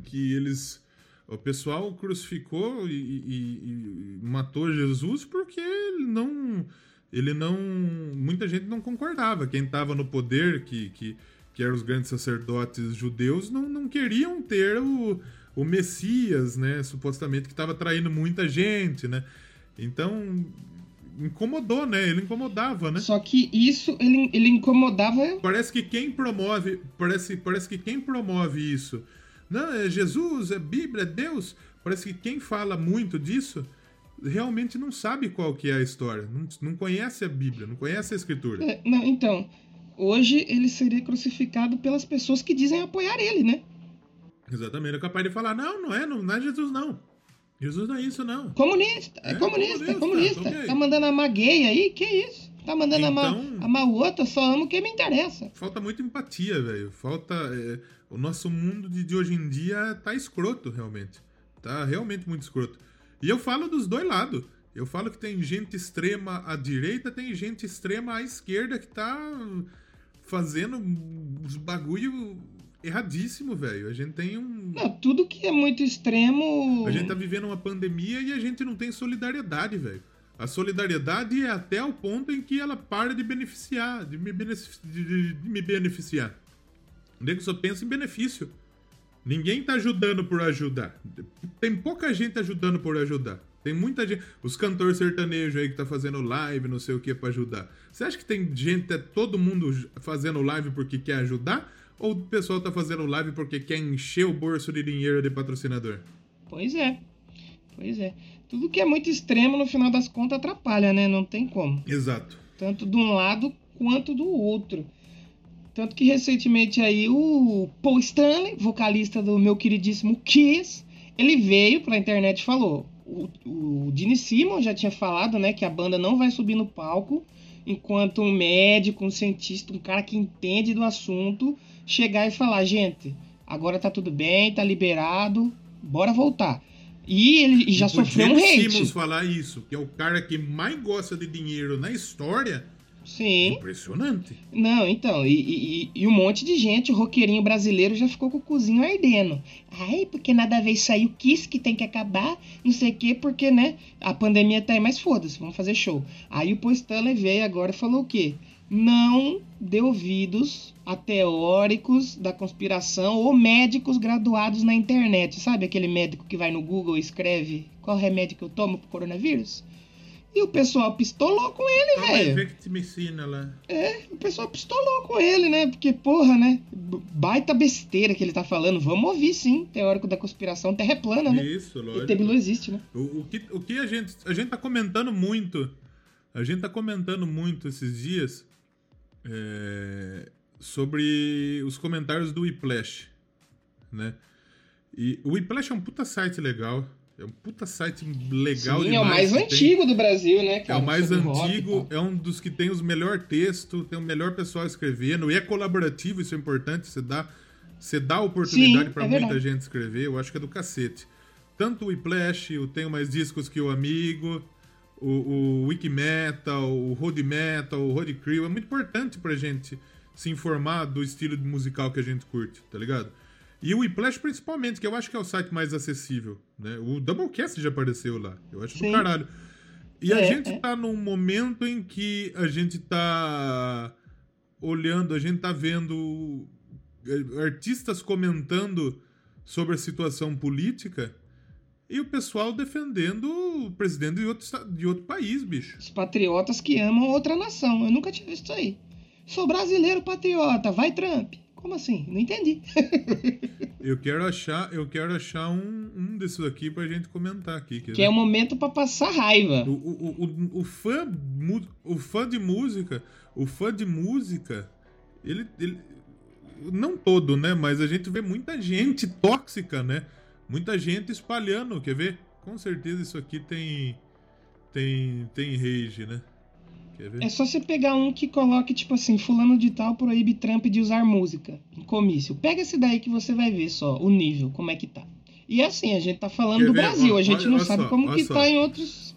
que eles o pessoal crucificou e, e, e matou Jesus porque ele não ele não. Muita gente não concordava. Quem estava no poder, que, que, que eram os grandes sacerdotes judeus, não, não queriam ter o, o Messias, né? Supostamente que estava traindo muita gente, né? Então. Incomodou, né? Ele incomodava, né?
Só que isso ele, ele incomodava.
Parece que quem promove. Parece, parece que quem promove isso. Não, é Jesus, é Bíblia, é Deus. Parece que quem fala muito disso realmente não sabe qual que é a história, não, não conhece a Bíblia, não conhece a Escritura.
É, não, então, hoje ele seria crucificado pelas pessoas que dizem apoiar ele, né?
Exatamente, é capaz de falar, não, não é, não, não é Jesus não. Jesus não é isso, não.
Comunista, é, é comunista, é comunista. Tá, tá mandando amar gay aí, que isso? Tá mandando então, amar, amar o outro, só amo quem me interessa.
Falta muita empatia, velho. Falta. É, o nosso mundo de, de hoje em dia tá escroto, realmente. Tá realmente muito escroto. E eu falo dos dois lados. Eu falo que tem gente extrema à direita, tem gente extrema à esquerda que tá fazendo uns bagulho erradíssimo, velho. A gente tem um.
Não, tudo que é muito extremo.
A gente tá vivendo uma pandemia e a gente não tem solidariedade, velho. A solidariedade é até o ponto em que ela para de beneficiar, de me, benefici... de, de me beneficiar. O nego só pensa em benefício. Ninguém tá ajudando por ajudar. Tem pouca gente ajudando por ajudar. Tem muita gente. Os cantores sertanejos aí que tá fazendo live, não sei o que, para ajudar. Você acha que tem gente, é todo mundo fazendo live porque quer ajudar? Ou o pessoal tá fazendo live porque quer encher o bolso de dinheiro de patrocinador?
Pois é. Pois é. Tudo que é muito extremo, no final das contas, atrapalha, né? Não tem como.
Exato.
Tanto de um lado quanto do outro. Tanto que recentemente aí o Paul Stanley, vocalista do meu queridíssimo Kiss, ele veio pra internet e falou. O, o Gene Simon já tinha falado, né, que a banda não vai subir no palco enquanto um médico, um cientista, um cara que entende do assunto chegar e falar, gente, agora tá tudo bem, tá liberado, bora voltar. E ele já sofreu um hate.
Simmons falar isso, que é o cara que mais gosta de dinheiro na história,
Sim.
Impressionante.
Não, então, e, e, e, um monte de gente, o roqueirinho brasileiro já ficou com o cozinho ardendo. Ai, porque nada a ver isso aí, o Kiss que tem que acabar, não sei o quê, porque, né, a pandemia tá aí, mas foda-se, vamos fazer show. Aí o Paul Stanley veio agora e falou o quê? Não dê ouvidos a teóricos da conspiração ou médicos graduados na internet. Sabe aquele médico que vai no Google e escreve qual remédio que eu tomo pro coronavírus? E o pessoal pistolou com ele, velho.
lá.
É, o pessoal pistolou com ele, né? Porque, porra, né? Baita besteira que ele tá falando. Vamos ouvir, sim. Teórico da conspiração, terra é plana, né?
Isso, lógico.
Não existe, né?
O, o, que, o que a gente... A gente tá comentando muito... A gente tá comentando muito esses dias... É, sobre os comentários do Whiplash, né? E o Whiplash é um puta site legal. É um puta site legal
Sim, demais. é o mais antigo tem. do Brasil, né,
cara? É o mais antigo, é um dos que tem os melhor texto, tem o melhor pessoal escrevendo, e é colaborativo, isso é importante, você dá, você dá oportunidade para é muita verdade. gente escrever, eu acho que é do cacete. Tanto o Whiplash, o Tenho Mais Discos Que o Amigo, o, o Wikimetal, o Road Metal, o Road Crew, é muito importante pra gente se informar do estilo musical que a gente curte, tá ligado? E o Whiplash principalmente, que eu acho que é o site mais acessível. Né? O Doublecast já apareceu lá. Eu acho Sim. do caralho. E é, a gente é. tá num momento em que a gente tá olhando, a gente tá vendo é, artistas comentando sobre a situação política e o pessoal defendendo o presidente de outro, de outro país, bicho.
Os patriotas que amam outra nação. Eu nunca tinha visto isso aí. Sou brasileiro patriota, vai Trump. Como assim? Não entendi.
eu quero achar, eu quero achar um, um desses aqui pra gente comentar aqui.
Que é o momento para passar raiva.
O, o, o, o, fã, o fã de música, o fã de música, ele, ele. Não todo, né? Mas a gente vê muita gente tóxica, né? Muita gente espalhando, quer ver? Com certeza isso aqui tem. Tem. Tem rage, né?
É só você pegar um que coloque, tipo assim, fulano de tal proíbe Trump de usar música em comício. Pega esse daí que você vai ver só o nível, como é que tá. E assim, a gente tá falando Quer do ver? Brasil, a gente olha, não olha sabe só, como que só. tá em outros.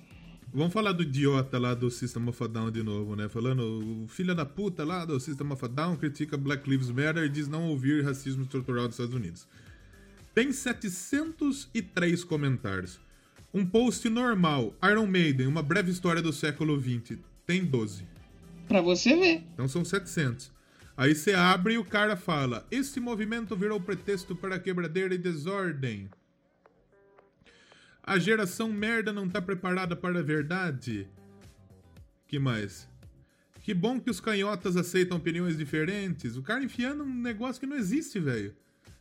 Vamos falar do idiota lá do System of a Down de novo, né? Falando, o filho da puta lá do System of a Down critica Black Lives Matter e diz não ouvir racismo estrutural dos Estados Unidos. Tem 703 comentários. Um post normal, Iron Maiden, uma breve história do século XX, tem 12.
Pra você ver.
Então são 700. Aí você abre e o cara fala: Este movimento virou pretexto para quebradeira e desordem. A geração merda não tá preparada para a verdade. Que mais? Que bom que os canhotas aceitam opiniões diferentes. O cara enfiando um negócio que não existe, velho.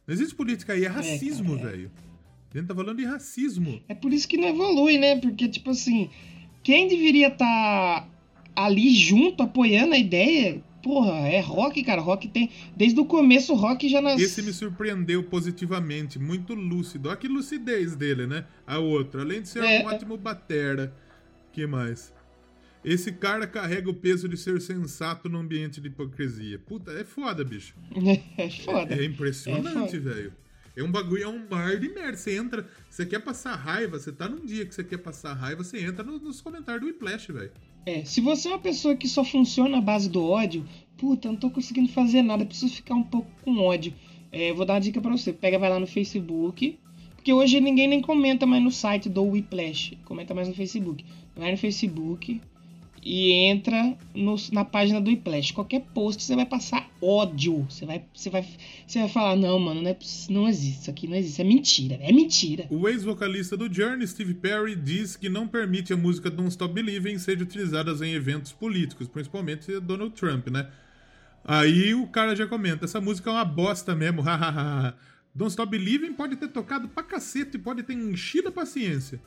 Não existe política aí, é, é racismo, é, velho. A gente tá falando de racismo.
É por isso que não evolui, né? Porque, tipo assim, quem deveria estar tá ali junto, apoiando a ideia. Porra, é rock, cara. Rock tem. Desde o começo, rock já nasceu.
Esse me surpreendeu positivamente, muito lúcido. Olha que lucidez dele, né? A outra. Além de ser é, um ótimo batera. que mais? Esse cara carrega o peso de ser sensato num ambiente de hipocrisia. Puta, é foda, bicho.
É foda.
É, é impressionante, é velho. É um bagulho, é um mar de merda. Você entra, você quer passar raiva, você tá num dia que você quer passar raiva, você entra no, nos comentários do Whiplash, velho.
É, se você é uma pessoa que só funciona à base do ódio, puta, não tô conseguindo fazer nada, preciso ficar um pouco com ódio. É, vou dar uma dica pra você. Pega, vai lá no Facebook. Porque hoje ninguém nem comenta mais no site do Whiplash. Comenta mais no Facebook. Vai no Facebook, e entra no, na página do Iplash. Qualquer post você vai passar ódio. Você vai, você vai, você vai falar: não, mano, não, é, não existe. Isso aqui não existe. É mentira. É mentira.
O ex-vocalista do Journey, Steve Perry, diz que não permite a música Don't Stop Believing ser utilizada em eventos políticos, principalmente Donald Trump, né? Aí o cara já comenta: essa música é uma bosta mesmo, hahaha. Don't Stop Believing pode ter tocado pra cacete, pode ter enchido a paciência.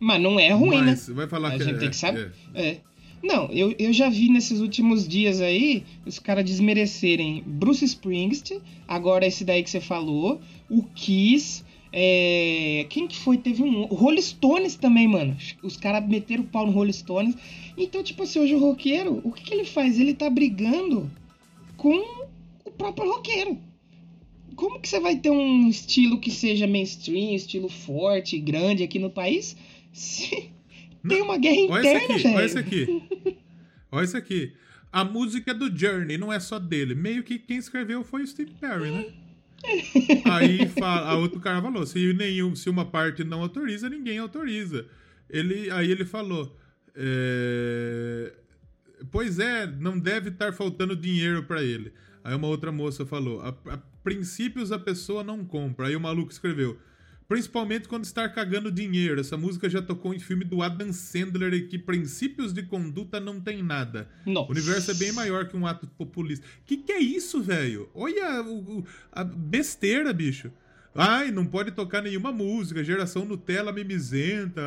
Mas não é ruim, Mas,
né? Vai falar
a
que
gente
é,
tem que saber. É. é. Não, eu, eu já vi nesses últimos dias aí os caras desmerecerem Bruce Springsteen, agora esse daí que você falou, o Kiss, é... quem que foi? Teve um. Rolling Stones também, mano. Os caras meteram o pau no Rolling Stones. Então, tipo assim, hoje o roqueiro, o que, que ele faz? Ele tá brigando com o próprio roqueiro. Como que você vai ter um estilo que seja mainstream, estilo forte, grande aqui no país, se tem uma guerra interna,
olha Olha isso aqui. Olha isso aqui. A música é do Journey não é só dele. Meio que quem escreveu foi o Steve Perry, né? Aí fala, a outro cara falou: se, nenhum, se uma parte não autoriza, ninguém autoriza. Ele, aí ele falou: é, Pois é, não deve estar faltando dinheiro para ele. Aí uma outra moça falou: a, a princípios a pessoa não compra. Aí o maluco escreveu: Principalmente quando está cagando dinheiro. Essa música já tocou em filme do Adam Sandler e que princípios de conduta não tem nada.
Nossa.
O universo é bem maior que um ato populista. Que que é isso, velho? Olha o, a besteira, bicho. Ai, não pode tocar nenhuma música, geração Nutella mimizenta.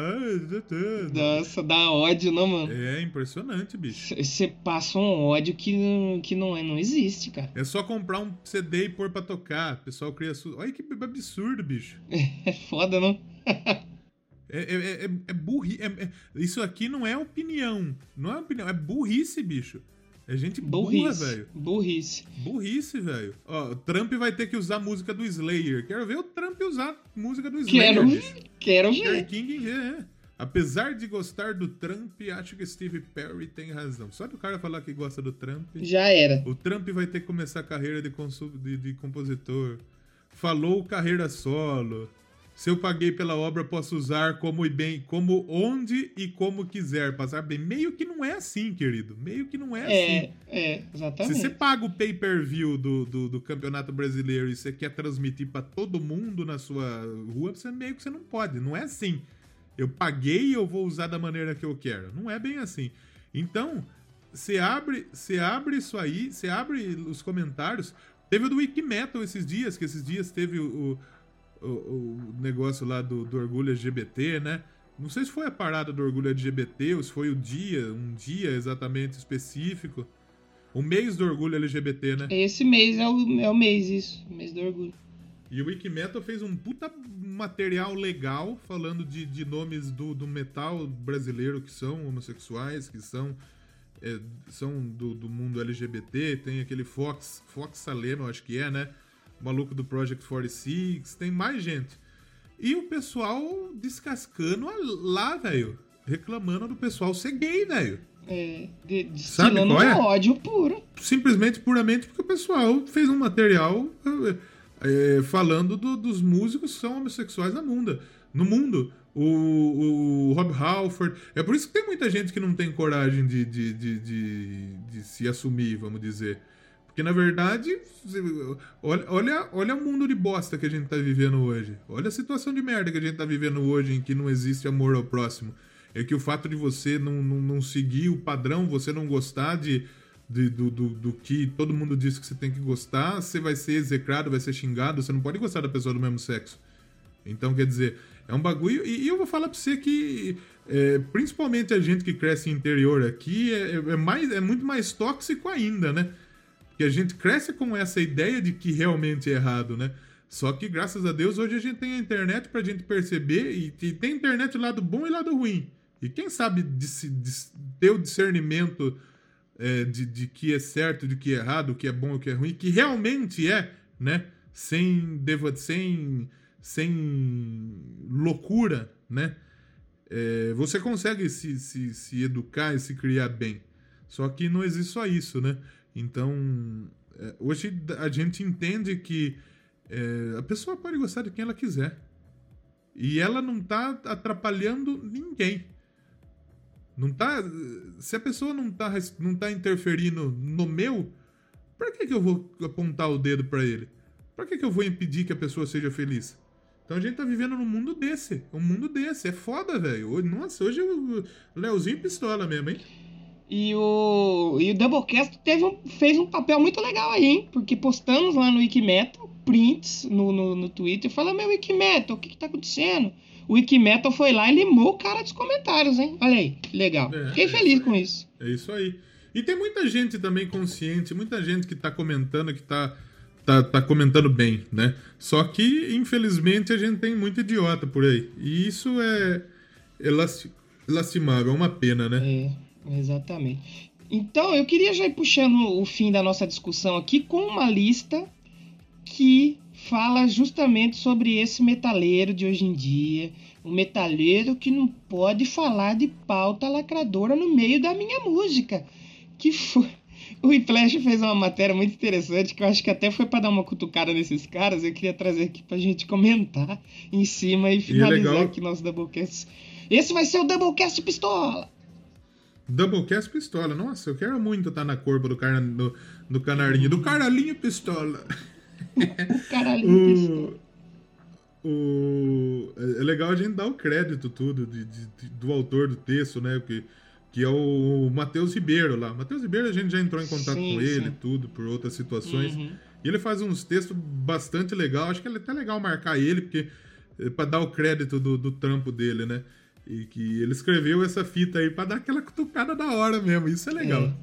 Nossa, dá ódio, não, mano?
É impressionante, bicho.
Você passa um ódio que não, que não, é, não existe, cara.
É só comprar um CD e pôr pra tocar. O pessoal cria. Su... Olha que absurdo, bicho.
É foda, não?
é, é, é, é burri. É, é, isso aqui não é opinião. Não é opinião, é burrice, bicho. É gente burra, velho.
Burrice.
Burrice, velho. Ó, Trump vai ter que usar a música do Slayer. Quero ver o Trump usar a música do Slayer.
Quero, quero ver.
King, é. Apesar de gostar do Trump, acho que Steve Perry tem razão. Só que o cara falar que gosta do Trump.
Já era.
O Trump vai ter que começar a carreira de, de, de compositor. Falou carreira solo. Se eu paguei pela obra, posso usar como e bem, como onde e como quiser, passar bem. Meio que não é assim, querido. Meio que não é, é assim.
É, exatamente.
Se você paga o pay-per-view do, do, do, Campeonato Brasileiro e você quer transmitir para todo mundo na sua rua, você meio que você não pode. Não é assim. Eu paguei e eu vou usar da maneira que eu quero. Não é bem assim. Então, você abre, você abre isso aí, você abre os comentários. Teve o do Wikimetal esses dias, que esses dias teve o, o o, o negócio lá do, do orgulho LGBT, né? Não sei se foi a parada do orgulho LGBT ou se foi o dia, um dia exatamente específico. O mês do orgulho LGBT, né?
Esse mês é o, é o mês, isso. O mês do orgulho.
E o Wikimetal fez um puta material legal falando de, de nomes do, do metal brasileiro que são homossexuais, que são, é, são do, do mundo LGBT. Tem aquele Fox, Fox Salema, acho que é, né? O maluco do Project 46. Tem mais gente. E o pessoal descascando lá, velho. Reclamando do pessoal ser gay, velho.
É, de, Sabe qual é? ódio puro.
Simplesmente, puramente porque o pessoal fez um material é, falando do, dos músicos que são homossexuais na mundo. No mundo. O, o Rob Halford. É por isso que tem muita gente que não tem coragem de, de, de, de, de se assumir, vamos dizer. Porque, na verdade, olha, olha, olha o mundo de bosta que a gente tá vivendo hoje. Olha a situação de merda que a gente tá vivendo hoje em que não existe amor ao próximo. É que o fato de você não, não, não seguir o padrão, você não gostar de, de do, do, do, que todo mundo diz que você tem que gostar, você vai ser execrado, vai ser xingado, você não pode gostar da pessoa do mesmo sexo. Então, quer dizer, é um bagulho. E, e eu vou falar pra você que, é, principalmente a gente que cresce interior aqui, é, é, mais, é muito mais tóxico ainda, né? Que a gente cresce com essa ideia de que realmente é errado, né? Só que, graças a Deus, hoje a gente tem a internet pra gente perceber e, e tem internet lado bom e lado ruim. E quem sabe de, de, ter o discernimento é, de, de que é certo, de que é errado, o que é bom o que é ruim, que realmente é, né? Sem, sem, sem loucura, né? É, você consegue se, se, se educar e se criar bem. Só que não existe só isso, né? Então, é, hoje a gente entende que é, a pessoa pode gostar de quem ela quiser. E ela não está atrapalhando ninguém. Não tá, se a pessoa não está não tá interferindo no meu, para que, que eu vou apontar o dedo para ele? Para que, que eu vou impedir que a pessoa seja feliz? Então a gente tá vivendo num mundo desse. Um mundo desse. É foda, velho. Nossa, hoje o Leozinho pistola mesmo, hein?
E o, e o Doublecast teve um, fez um papel muito legal aí, hein? Porque postamos lá no Wikimetal prints no, no, no Twitter falando, meu Wikimetal, o que, que tá acontecendo? O Wikimetal foi lá e limou o cara dos comentários, hein? Olha aí, legal. É, Fiquei é feliz com isso.
É isso aí. E tem muita gente também consciente, muita gente que tá comentando, que tá, tá, tá comentando bem, né? Só que, infelizmente, a gente tem muito idiota por aí. E isso é, é lastimável, é uma pena, né?
É. Exatamente. Então, eu queria já ir puxando o fim da nossa discussão aqui com uma lista que fala justamente sobre esse metaleiro de hoje em dia. Um metaleiro que não pode falar de pauta lacradora no meio da minha música. Que foi. O Whiplash fez uma matéria muito interessante que eu acho que até foi para dar uma cutucada nesses caras. Eu queria trazer aqui pra gente comentar em cima e finalizar e é aqui nosso Doublecast. Esse vai ser o Doublecast Pistola!
Doublecast Pistola. Nossa, eu quero muito estar na corpo do, car... do, do canarinho. Do caralinho Pistola.
caralinho Pistola.
O... É legal a gente dar o crédito tudo de, de, de, do autor do texto, né? Que, que é o Matheus Ribeiro lá. Matheus Ribeiro a gente já entrou em contato sim, com ele, sim. tudo, por outras situações. Uhum. E ele faz uns textos bastante legal. Acho que é até legal marcar ele, porque é para dar o crédito do, do trampo dele, né? E que ele escreveu essa fita aí para dar aquela cutucada da hora mesmo. Isso é legal. É.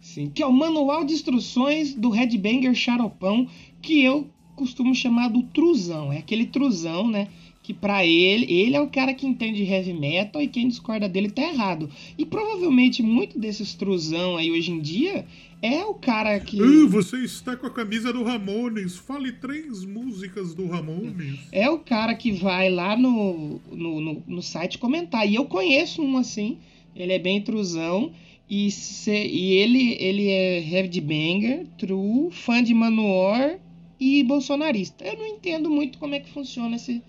Sim, que é o manual de instruções do Headbanger Charopão, que eu costumo chamar do truzão. É aquele truzão, né? Que para ele, ele é o cara que entende heavy metal e quem discorda dele tá errado. E provavelmente muito desses truzão aí hoje em dia é o cara que.
Uh, você está com a camisa do Ramones. Fale três músicas do Ramones.
É o cara que vai lá no, no, no, no site comentar. E eu conheço um assim. Ele é bem truzão. E, se, e ele, ele é headbanger, true, fã de Manowar e bolsonarista. Eu não entendo muito como é que funciona esse,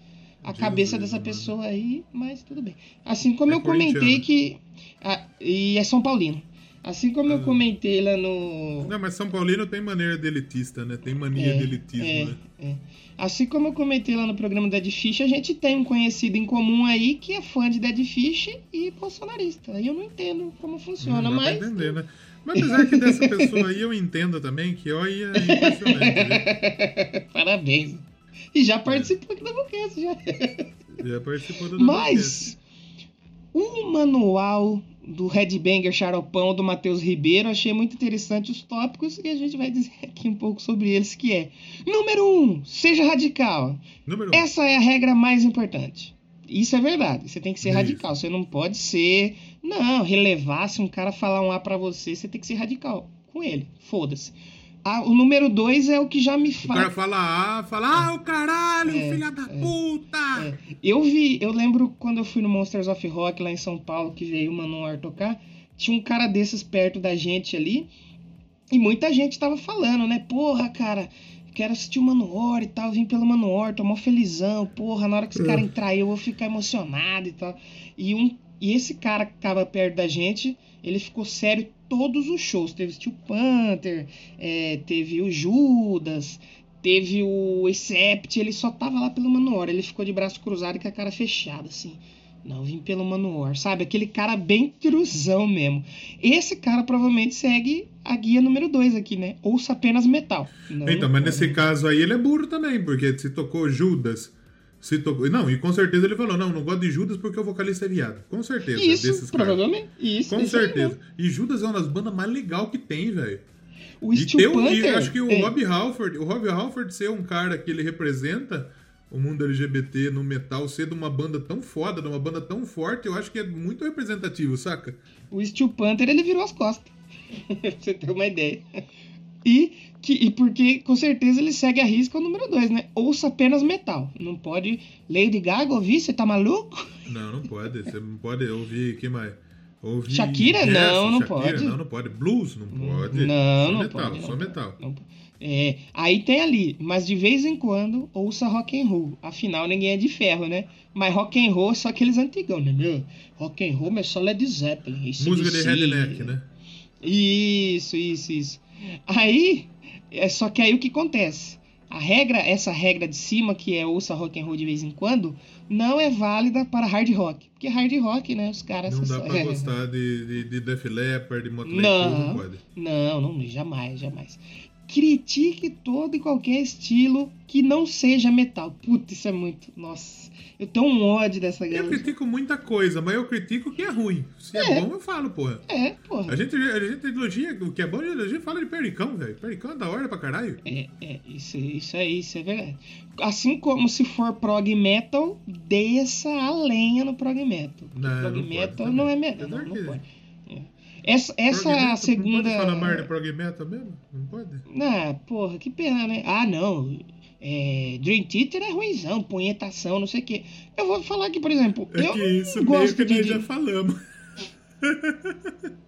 a cabeça dessa pessoa aí, mas tudo bem. Assim como é eu comentei que. Ah, e é São Paulino. Assim como ah. eu comentei lá no.
Não, mas São Paulino tem maneira de elitista, né? Tem mania é, de elitismo,
é,
né?
É. Assim como eu comentei lá no programa Dead Fish, a gente tem um conhecido em comum aí que é fã de Dead Fish e bolsonarista. Aí eu não entendo como funciona, não mas.
Pra entender, né? Mas apesar que dessa pessoa aí eu entendo também, que olha, é impressionante,
né? Parabéns. E já participou aqui da Boquete, já.
Já participou do
Mas o manual do Headbanger Charopão do Matheus Ribeiro. Achei muito interessante os tópicos e a gente vai dizer aqui um pouco sobre eles, que é... Número 1, um, seja radical.
Número um.
Essa é a regra mais importante. Isso é verdade. Você tem que ser
Isso.
radical. Você não pode ser. Não, relevar. Se um cara falar um A pra você, você tem que ser radical com ele. Foda-se. Ah, o número dois é o que já me
O cara
faz.
fala ah, fala, ah, o caralho,
É,
filha da
é,
puta!
Eu vi, eu lembro quando eu fui no Monsters of Rock lá em São Paulo, que veio o Manowar tocar, tinha um cara desses perto da gente ali, e muita gente tava falando, né? Porra, cara, quero assistir o Manowar e tal, vim pelo Manowar, tô mó felizão, porra, na hora que esse cara
É.
entrar eu vou ficar emocionado e tal. E, um, e esse cara que tava perto da gente, ele ficou sério todos os shows. Teve Steel Panther, é, teve o Judas, teve o Except, ele só tava lá pelo Manowar. Ele ficou de braço cruzado e com a cara fechada, assim. Não, vim pelo Manowar, sabe? Aquele cara bem truzão mesmo. Esse cara provavelmente segue a guia número 2 aqui, né? Ouça apenas metal. Não,
Então, mas
pode.
nesse caso aí ele é burro também, porque se tocou Judas, se tocou. Não, e com certeza ele falou: não, não gosto de Judas porque o vocalista é viado. Com certeza,
Isso, provavelmente. Isso,
Com
isso
certeza. E Judas é uma das bandas mais legais que tem, velho.
O
E
Steel
tem um, e
Panther...
acho que o
é,
Rob Halford, o Rob Halford ser um cara que ele representa o mundo LGBT no metal, ser de uma banda tão foda, de uma banda tão forte, eu acho que é muito representativo, saca?
O Steel Panther, ele virou as costas. pra você ter uma ideia. E, que, e porque, com certeza, ele segue a risca o número 2, né? Ouça apenas metal. Não pode Lady Gaga ouvir, você tá maluco?
Não, não pode. Você não pode ouvir, que mais? Ouvir
Shakira?
jazz,
Não, não
Shakira,
pode.
Não, não pode. Blues? Não pode.
Não,
só
não
metal,
pode.
Só
não
metal.
não. É, aí tem ali, mas de vez em quando ouça rock and roll. Afinal, ninguém é de ferro, né? Mas rock and roll é só aqueles antigão, né? Meu, rock and roll é só Led Zeppelin.
Música de redneck, né?
Isso, isso, isso. Aí, é só que aí o que acontece? A regra, essa regra de cima, que é ouça rock and roll de vez em quando, não é válida para hard rock. Porque hard rock, né, os caras...
Não
só-
dá pra
é.
gostar de, de, de Def Leppard, de Motley Crue,
Não.
não pode.
Não, não, jamais, jamais. Critique todo e qualquer estilo que não seja metal. Puta, isso é muito. Nossa, eu tenho um ódio dessa
Eu
galera.
critico muita coisa, mas eu critico o que é ruim. Se é,
É.
bom, eu falo, porra.
É, porra.
A gente, a gente elogia o que é bom, a gente fala de pericão, velho. Pericão é da hora pra caralho.
É, é, isso, isso aí, isso é verdade. Assim como se for prog metal, desça a lenha no prog metal.
Não,
prog
não pode
metal
também.
não é metal.
Apesar
Não, não pode. É. Essa, essa
metal,
segunda.
Não pode falar mais de prog metal mesmo? Não pode?
Ah, porra, que pena, né? Ah, não. É, Dream Theater é ruimzão, punhetação, não sei o quê. Eu vou falar aqui, por exemplo.
É
eu
que isso
não
meio
gosto
que nós
de-
já falamos.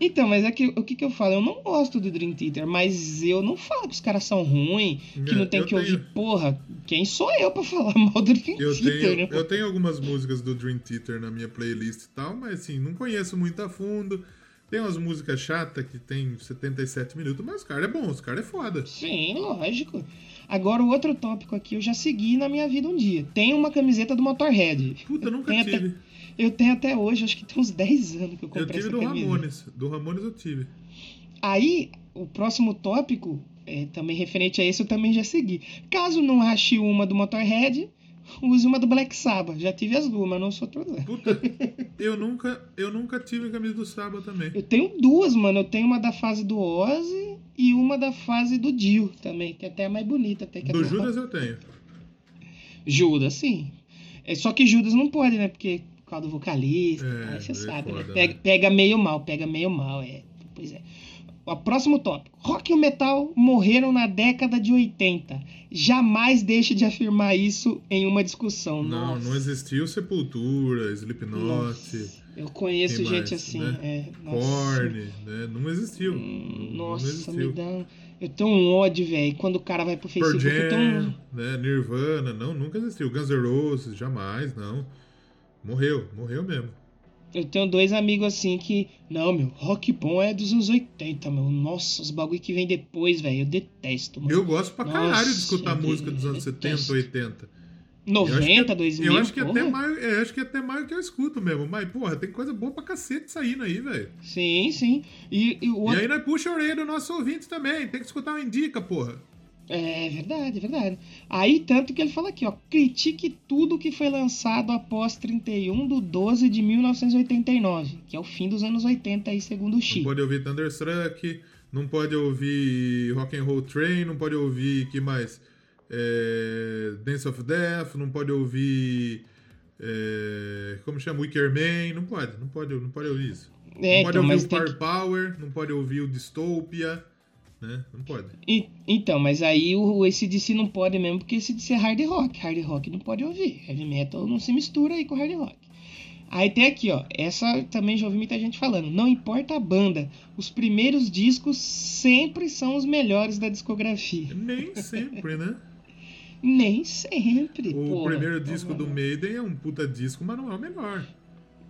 Então, mas é que o que, que eu falo? Eu não gosto do Dream Theater, mas eu não falo que os caras são ruins, que
É,
não tem que
tenho-
ouvir. Porra, quem sou eu pra falar mal do Dream
Eu
Theater,
tenho,
né?
eu tenho algumas músicas do Dream Theater na minha playlist e tal, mas assim, não conheço muito a fundo. Tem umas músicas chatas que tem 77 minutos, mas os caras é bom, os caras é foda.
Sim, lógico. Agora, o outro tópico aqui eu já segui na minha vida um dia. Tem uma camiseta do Motorhead.
Puta, eu nunca
tenho
tive.
Até, eu tenho até hoje, acho que tem uns 10 anos que eu
Eu
comprei
tive
essa
do
camiseta.
Ramones. Do Ramones eu tive.
Aí, o próximo tópico, é, também referente a esse, eu também já segui. Caso não ache uma do Motorhead, use uma do Black Sabbath. Já tive as duas, mas não sou todas.
Puta, eu nunca, eu nunca tive camisa do Sábado também.
Eu tenho duas, mano. Eu tenho uma da fase do Ozzy e uma da fase do Dio também, que até é mais bonita. Até que é
Do
do
Judas eu tenho.
Judas, sim. É, só que Judas não pode, né? Porque por causa do vocalista,
É,
você
é
sabe, né?
foda,
Pega,
né?
pega meio mal, pega meio mal, é. Pois é. O próximo tópico. Rock e o metal morreram na década de 80. Jamais deixe de afirmar isso em uma discussão.
Não,
Nossa.
não existiu Sepultura, Slipknot,
Nossa, Eu conheço gente
mais,
assim.
né?
É.
Korn, né? Não existiu.
Hum,
não
Nossa,
existiu.
me dá. Eu tenho um ódio, velho. Quando o cara vai pro Facebook, eu tenho um.
Jam, né? Nirvana, não, nunca existiu. Guns N' Roses, jamais, não. Morreu, morreu mesmo.
Eu tenho dois amigos assim que. Não, meu, rock bom é dos anos 80, meu. Nossa, os bagulho que vem depois, velho. Eu detesto, mano.
Eu gosto pra caralho
Nossa,
de escutar música dos anos
detesto.
70, 80.
90,
eu
2000.
Eu acho que
porra.
até mais, eu acho que até mais que eu escuto mesmo. Mas, porra, tem coisa boa pra cacete saindo aí, velho.
Sim, sim. E, e o
E aí nós puxa a orelha do nosso ouvinte também. Tem que escutar o Indica, porra.
É verdade, é verdade. Aí, tanto que ele fala aqui, ó, critique tudo que foi lançado após 31 de 12 de 1989, que é o fim dos anos 80 aí, segundo o Chi.
Não pode ouvir Thunderstruck, não pode ouvir Rock and Roll Train, não pode ouvir, que mais? É, Dance of Death, não pode ouvir, é, como chama, Wicker Man, não pode, não pode, não pode ouvir isso.
É,
não pode
então,
ouvir o Power
que-
Power, não pode ouvir o Dystopia, né? Não pode.
E- então, mas aí o ACDC não pode mesmo, porque ACDC é hard rock. Hard rock não pode ouvir. Heavy metal não se mistura aí com hard rock. Aí tem aqui, ó. Essa também já ouvi muita gente falando. Não importa a banda, os primeiros discos sempre são os melhores da discografia.
Nem sempre, né?
Nem sempre.
O
porra.
primeiro disco do Maiden é um puta disco, mas não é o melhor.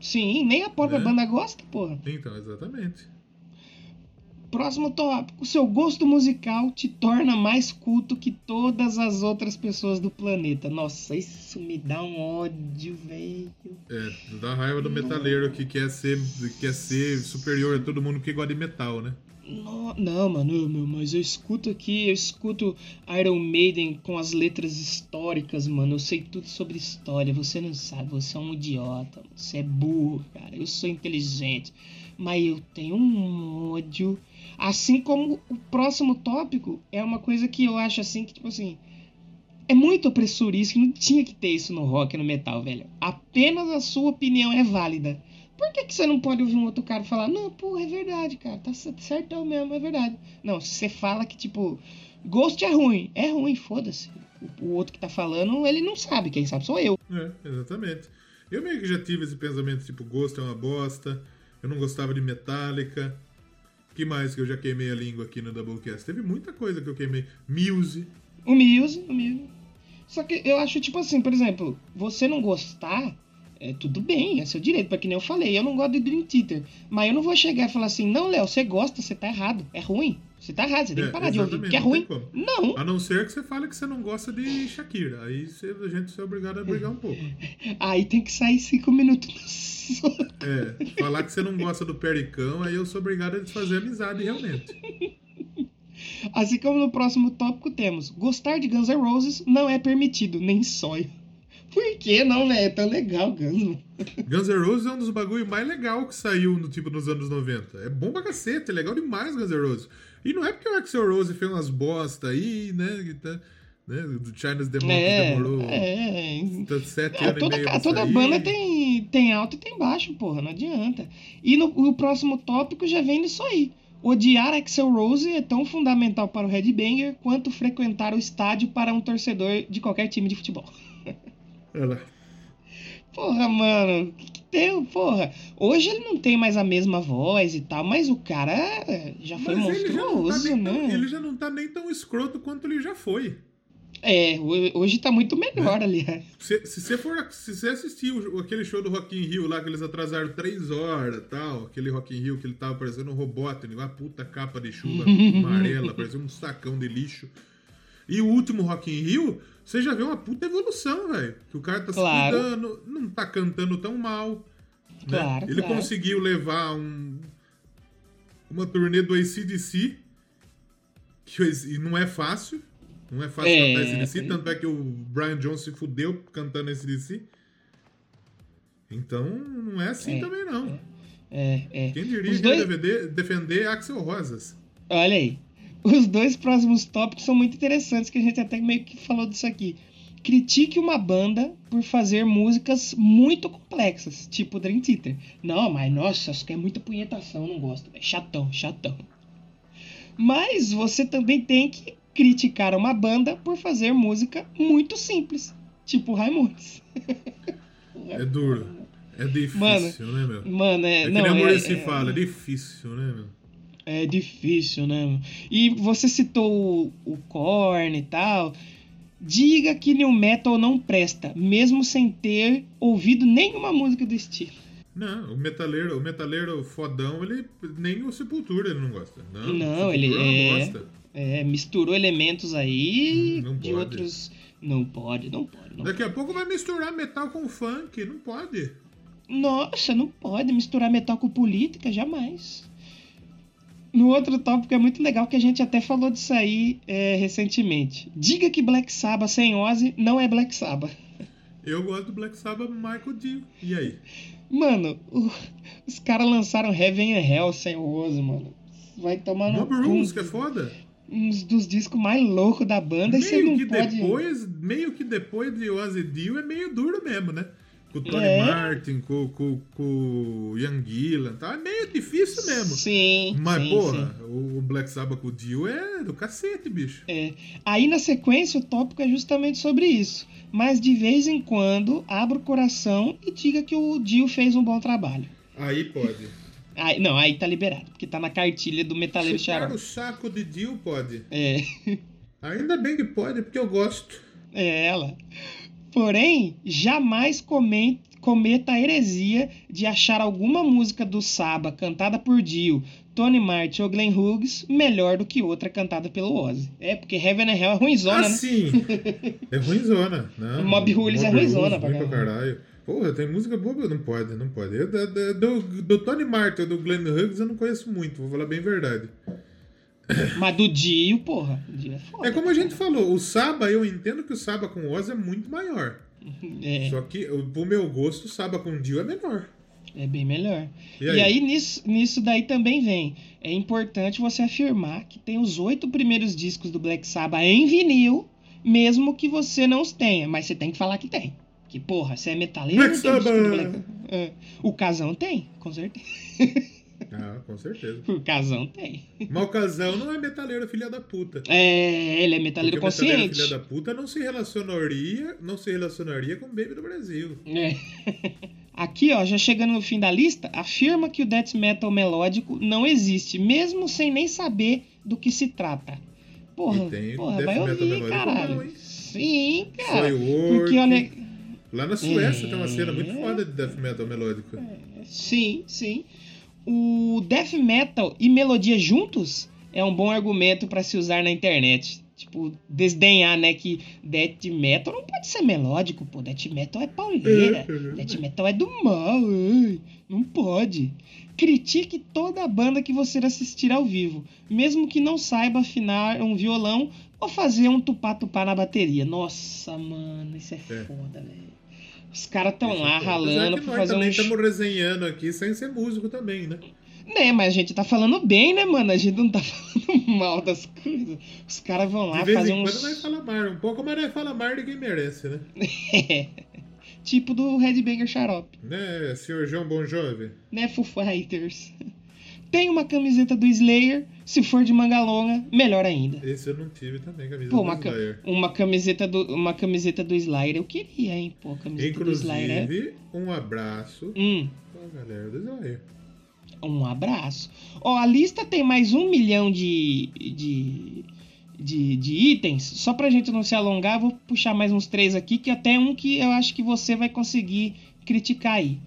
Sim, nem a própria
Né?
banda gosta, porra.
Então, exatamente.
Próximo tópico. Seu gosto musical te torna mais culto que todas as outras pessoas do planeta. Nossa, isso me dá um ódio, velho.
É, dá raiva do metaleiro que quer ser, quer ser superior a todo mundo que gosta de metal, né?
No- Não, mano, meu, mas eu escuto aqui, eu escuto Iron Maiden com as letras históricas, mano. Eu sei tudo sobre história. Você não sabe, você é um idiota. Você é burro, cara. Eu sou inteligente. Mas eu tenho um ódio. Assim como o próximo tópico é uma coisa que eu acho assim que, tipo assim. É muito opressor isso, não tinha que ter isso no rock no metal, velho. Apenas a sua opinião é válida. Por que, que você não pode ouvir um outro cara falar, não, porra, é verdade, cara, tá certão mesmo, é verdade. Não, se você fala que, tipo, Ghost é ruim, é ruim, foda-se. O, o outro que tá falando, ele não sabe, quem sabe sou eu.
É, exatamente. Eu meio que já tive esse pensamento, tipo, Ghost é uma bosta, eu não gostava de Metallica. Que mais que eu já queimei a língua aqui no Doublecast? Teve muita coisa que eu queimei. Muse.
O Muse, o Muse. Só que eu acho, tipo assim, por exemplo, você não gostar, é tudo bem, é seu direito, porque nem eu falei, eu não gosto de Dream Theater. Mas eu não vou chegar e falar assim, não, Léo, você gosta, você tá errado, é ruim. Você tá errado, você tem que
É,
parar de ouvir, porque é ruim. Não,
A não ser que você fale que você não gosta de Shakira. Aí você- a gente é obrigado a brigar um pouco.
aí tem que sair cinco minutos.
É, falar que você não gosta do Pericão, aí eu sou obrigado a desfazer amizade realmente.
Assim como no próximo tópico temos, gostar de Guns N' Roses não é permitido, nem sonho. Por que não, velho? É tão legal, Guns.
Guns N' Roses é um dos bagulho mais legal que saiu no tipo nos anos 90. É bom pra cacete, é legal demais Guns N' Roses. E não é porque o Axel Rose fez umas bosta aí, né? que tá- né do China's Monkeys
É,
demorou
é.
tá sete
É,
anos
toda,
e meio
toda
sair.
banda tem, tem alto e tem baixo, porra, não adianta. E no, o próximo tópico já vem nisso aí. Odiar Axel Rose é tão fundamental para o Headbanger quanto frequentar o estádio para um torcedor de qualquer time de futebol.
Olha lá.
Porra, mano, que, que porra. Hoje ele não tem mais a mesma voz e tal, mas o cara já foi
Mas ele já, não tá
monstruoso,
nem tão,
né?
ele já não tá nem tão escroto quanto ele já foi.
É, ho- hoje tá muito melhor, aliás.
Se, se você for se você assistir o- aquele show do Rock in Rio lá que eles atrasaram três horas tal, aquele Rock in Rio que ele tava parecendo um Robotnik, uma puta capa de chuva amarela, parecia um sacão de lixo. E o último Rock in Rio, você já vê uma puta evolução, velho. Que o cara tá
Claro.
se cuidando, não tá cantando tão mal. né?
Claro,
Ele
claro.
conseguiu levar um, uma turnê do ACDC, que e não é fácil. Não é fácil
É,
cantar ACDC,
tem-
tanto é que o Brian Jones se fudeu cantando ACDC. Então, não é assim
É,
também, não.
É, é.
Quem diria
Os
que
dois-
defender, defender Axel Rosas?
Olha aí. Os dois próximos tópicos são muito interessantes, que a gente até meio que falou disso aqui. Critique uma banda por fazer músicas muito complexas, tipo Dream Theater. Não, mas nossa, isso que é muita punhetação, não gosto. É chatão, chatão. Mas você também tem que criticar uma banda por fazer música muito simples, tipo Raimundos.
É duro. É difícil, né, meu?
Mano, é.
É que
não,
nem a
é-
Muricy
é-
fala, é difícil, né, meu?
É difícil, né? E você citou o, o Korn e tal. Diga que New Metal não presta, mesmo sem ter ouvido nenhuma música do estilo.
Não, o metaleiro, o metaleiro fodão, ele nem o Sepultura ele não gosta. Não,
Não, ele é-
não.
É, misturou elementos aí
Hum,
de
pode.
outros. Não pode, não pode. Não
Daqui a pouco vai misturar metal com funk, não pode.
Nossa, não pode misturar metal com política, jamais. No outro tópico é muito legal que a gente até falou disso aí é, recentemente. Diga que Black Sabbath sem Ozzy não é Black Sabbath.
Eu gosto do Black Sabbath Michael Dio. E aí?
Mano, o- os caras lançaram Heaven and Hell sem o Ozzy, mano. Vai tomar no cu,
Rules, que é foda.
uns dos discos mais loucos da banda e você
Meio
não
que,
pode...
depois, meio que depois de Ozzy Dio é meio duro mesmo, né? Com o Tony
É.
Martin, com, com, com o Ian Gillan, tá? É meio difícil mesmo.
Sim,
Mas,
sim,
porra,
sim.
o Black Sabbath com o Dio é do cacete, bicho.
É. Aí na sequência o tópico é justamente sobre isso. Mas de vez em quando abra o coração e diga que o Dio fez um bom trabalho.
Aí pode.
Aí, não, aí tá liberado, porque tá na cartilha do Metaleiro Xarope.
o saco de Dio pode.
É,
Ainda bem que pode, porque eu gosto.
é ela. Porém, jamais cometa a heresia de achar alguma música do Saba cantada por Dio, Tony Martin ou Glenn Hughes melhor do que outra cantada pelo Ozzy. É, porque Heaven and Hell é ruimzona,
ah,
né?
sim! É ruimzona. Não,
Mob Rules é ruinzona pra
pra caralho. Porra, tem música boa, não pode, não pode. Eu, do, do Tony Martin ou do Glenn Hughes eu não conheço muito, vou falar bem a verdade.
Mas do Dio, porra, o Dio é foda.
É como a gente falou, o Saba, eu entendo que o Saba com o Ozzy é muito maior.
É,
Só que, pro meu gosto, o Saba com Dio é menor.
é bem melhor.
E
E
aí?
aí, nisso, nisso daí também vem. É importante você afirmar que tem os oito primeiros discos do Black Sabbath em vinil, mesmo que você não os tenha. Mas você tem que falar que tem. Que, porra, você é metaleiro
Black
não tem o disco do
Sabbath!
Black... É. O Casão tem, com certeza.
Ah, com certeza.
O Casão tem.
Mas o Casão não é metaleiro filha da puta.
É, ele é metaleiro
Porque o metaleiro
consciente.
filha da puta não se relacionaria, não se relacionaria com o Baby do Brasil.
É. Aqui, ó, já chegando no fim da lista, afirma que o death metal melódico não existe, mesmo sem nem saber do que se trata. Porra,
E tem
porra
death
vai
metal
ouvir,
melódico
caralho.
bom, hein?
Sim, cara. Porque olha,
Lá na Suécia
É.
tem uma cena muito foda de death metal melódico.
sim, sim. O death metal e melodia juntos é um bom argumento pra se usar na internet. Tipo, desdenhar, né, que death metal não pode ser melódico, pô. Death metal é pauleira. Death metal é do mal, não pode. Critique toda a banda que você assistir ao vivo, mesmo que não saiba afinar um violão ou fazer um tupá-tupá na bateria. Nossa, mano, isso é,
É.
foda, velho. Os caras tão
Isso é
lá ralando
que
pra
nós
fazer
também
um. sh-
estamos resenhando aqui sem ser músico também, né?
Né, mas a gente tá falando bem, né, mano? A gente não tá falando mal das coisas. Os caras vão lá
De vez
fazer
em quando nós fala mar, um pouco, mas nós fala mar de quem merece, né?
tipo do Red Banger Xarope.
Né, senhor João Bon Jovi?
né, Foo Fighters? Tem uma camiseta do Slayer, se for de manga longa, melhor ainda.
Esse eu não tive também, camisa
Pô,
do
uma, ca-
Slayer.
uma camiseta do uma camiseta do Slayer eu queria, hein? Pô, camiseta do Slayer é...
Inclusive, um abraço
Hum,
pra galera do Slayer.
um abraço. Ó, a lista tem mais um milhão de, de, de, de itens. Só pra gente não se alongar, vou puxar mais uns três aqui, que até um que eu acho que você vai conseguir criticar aí.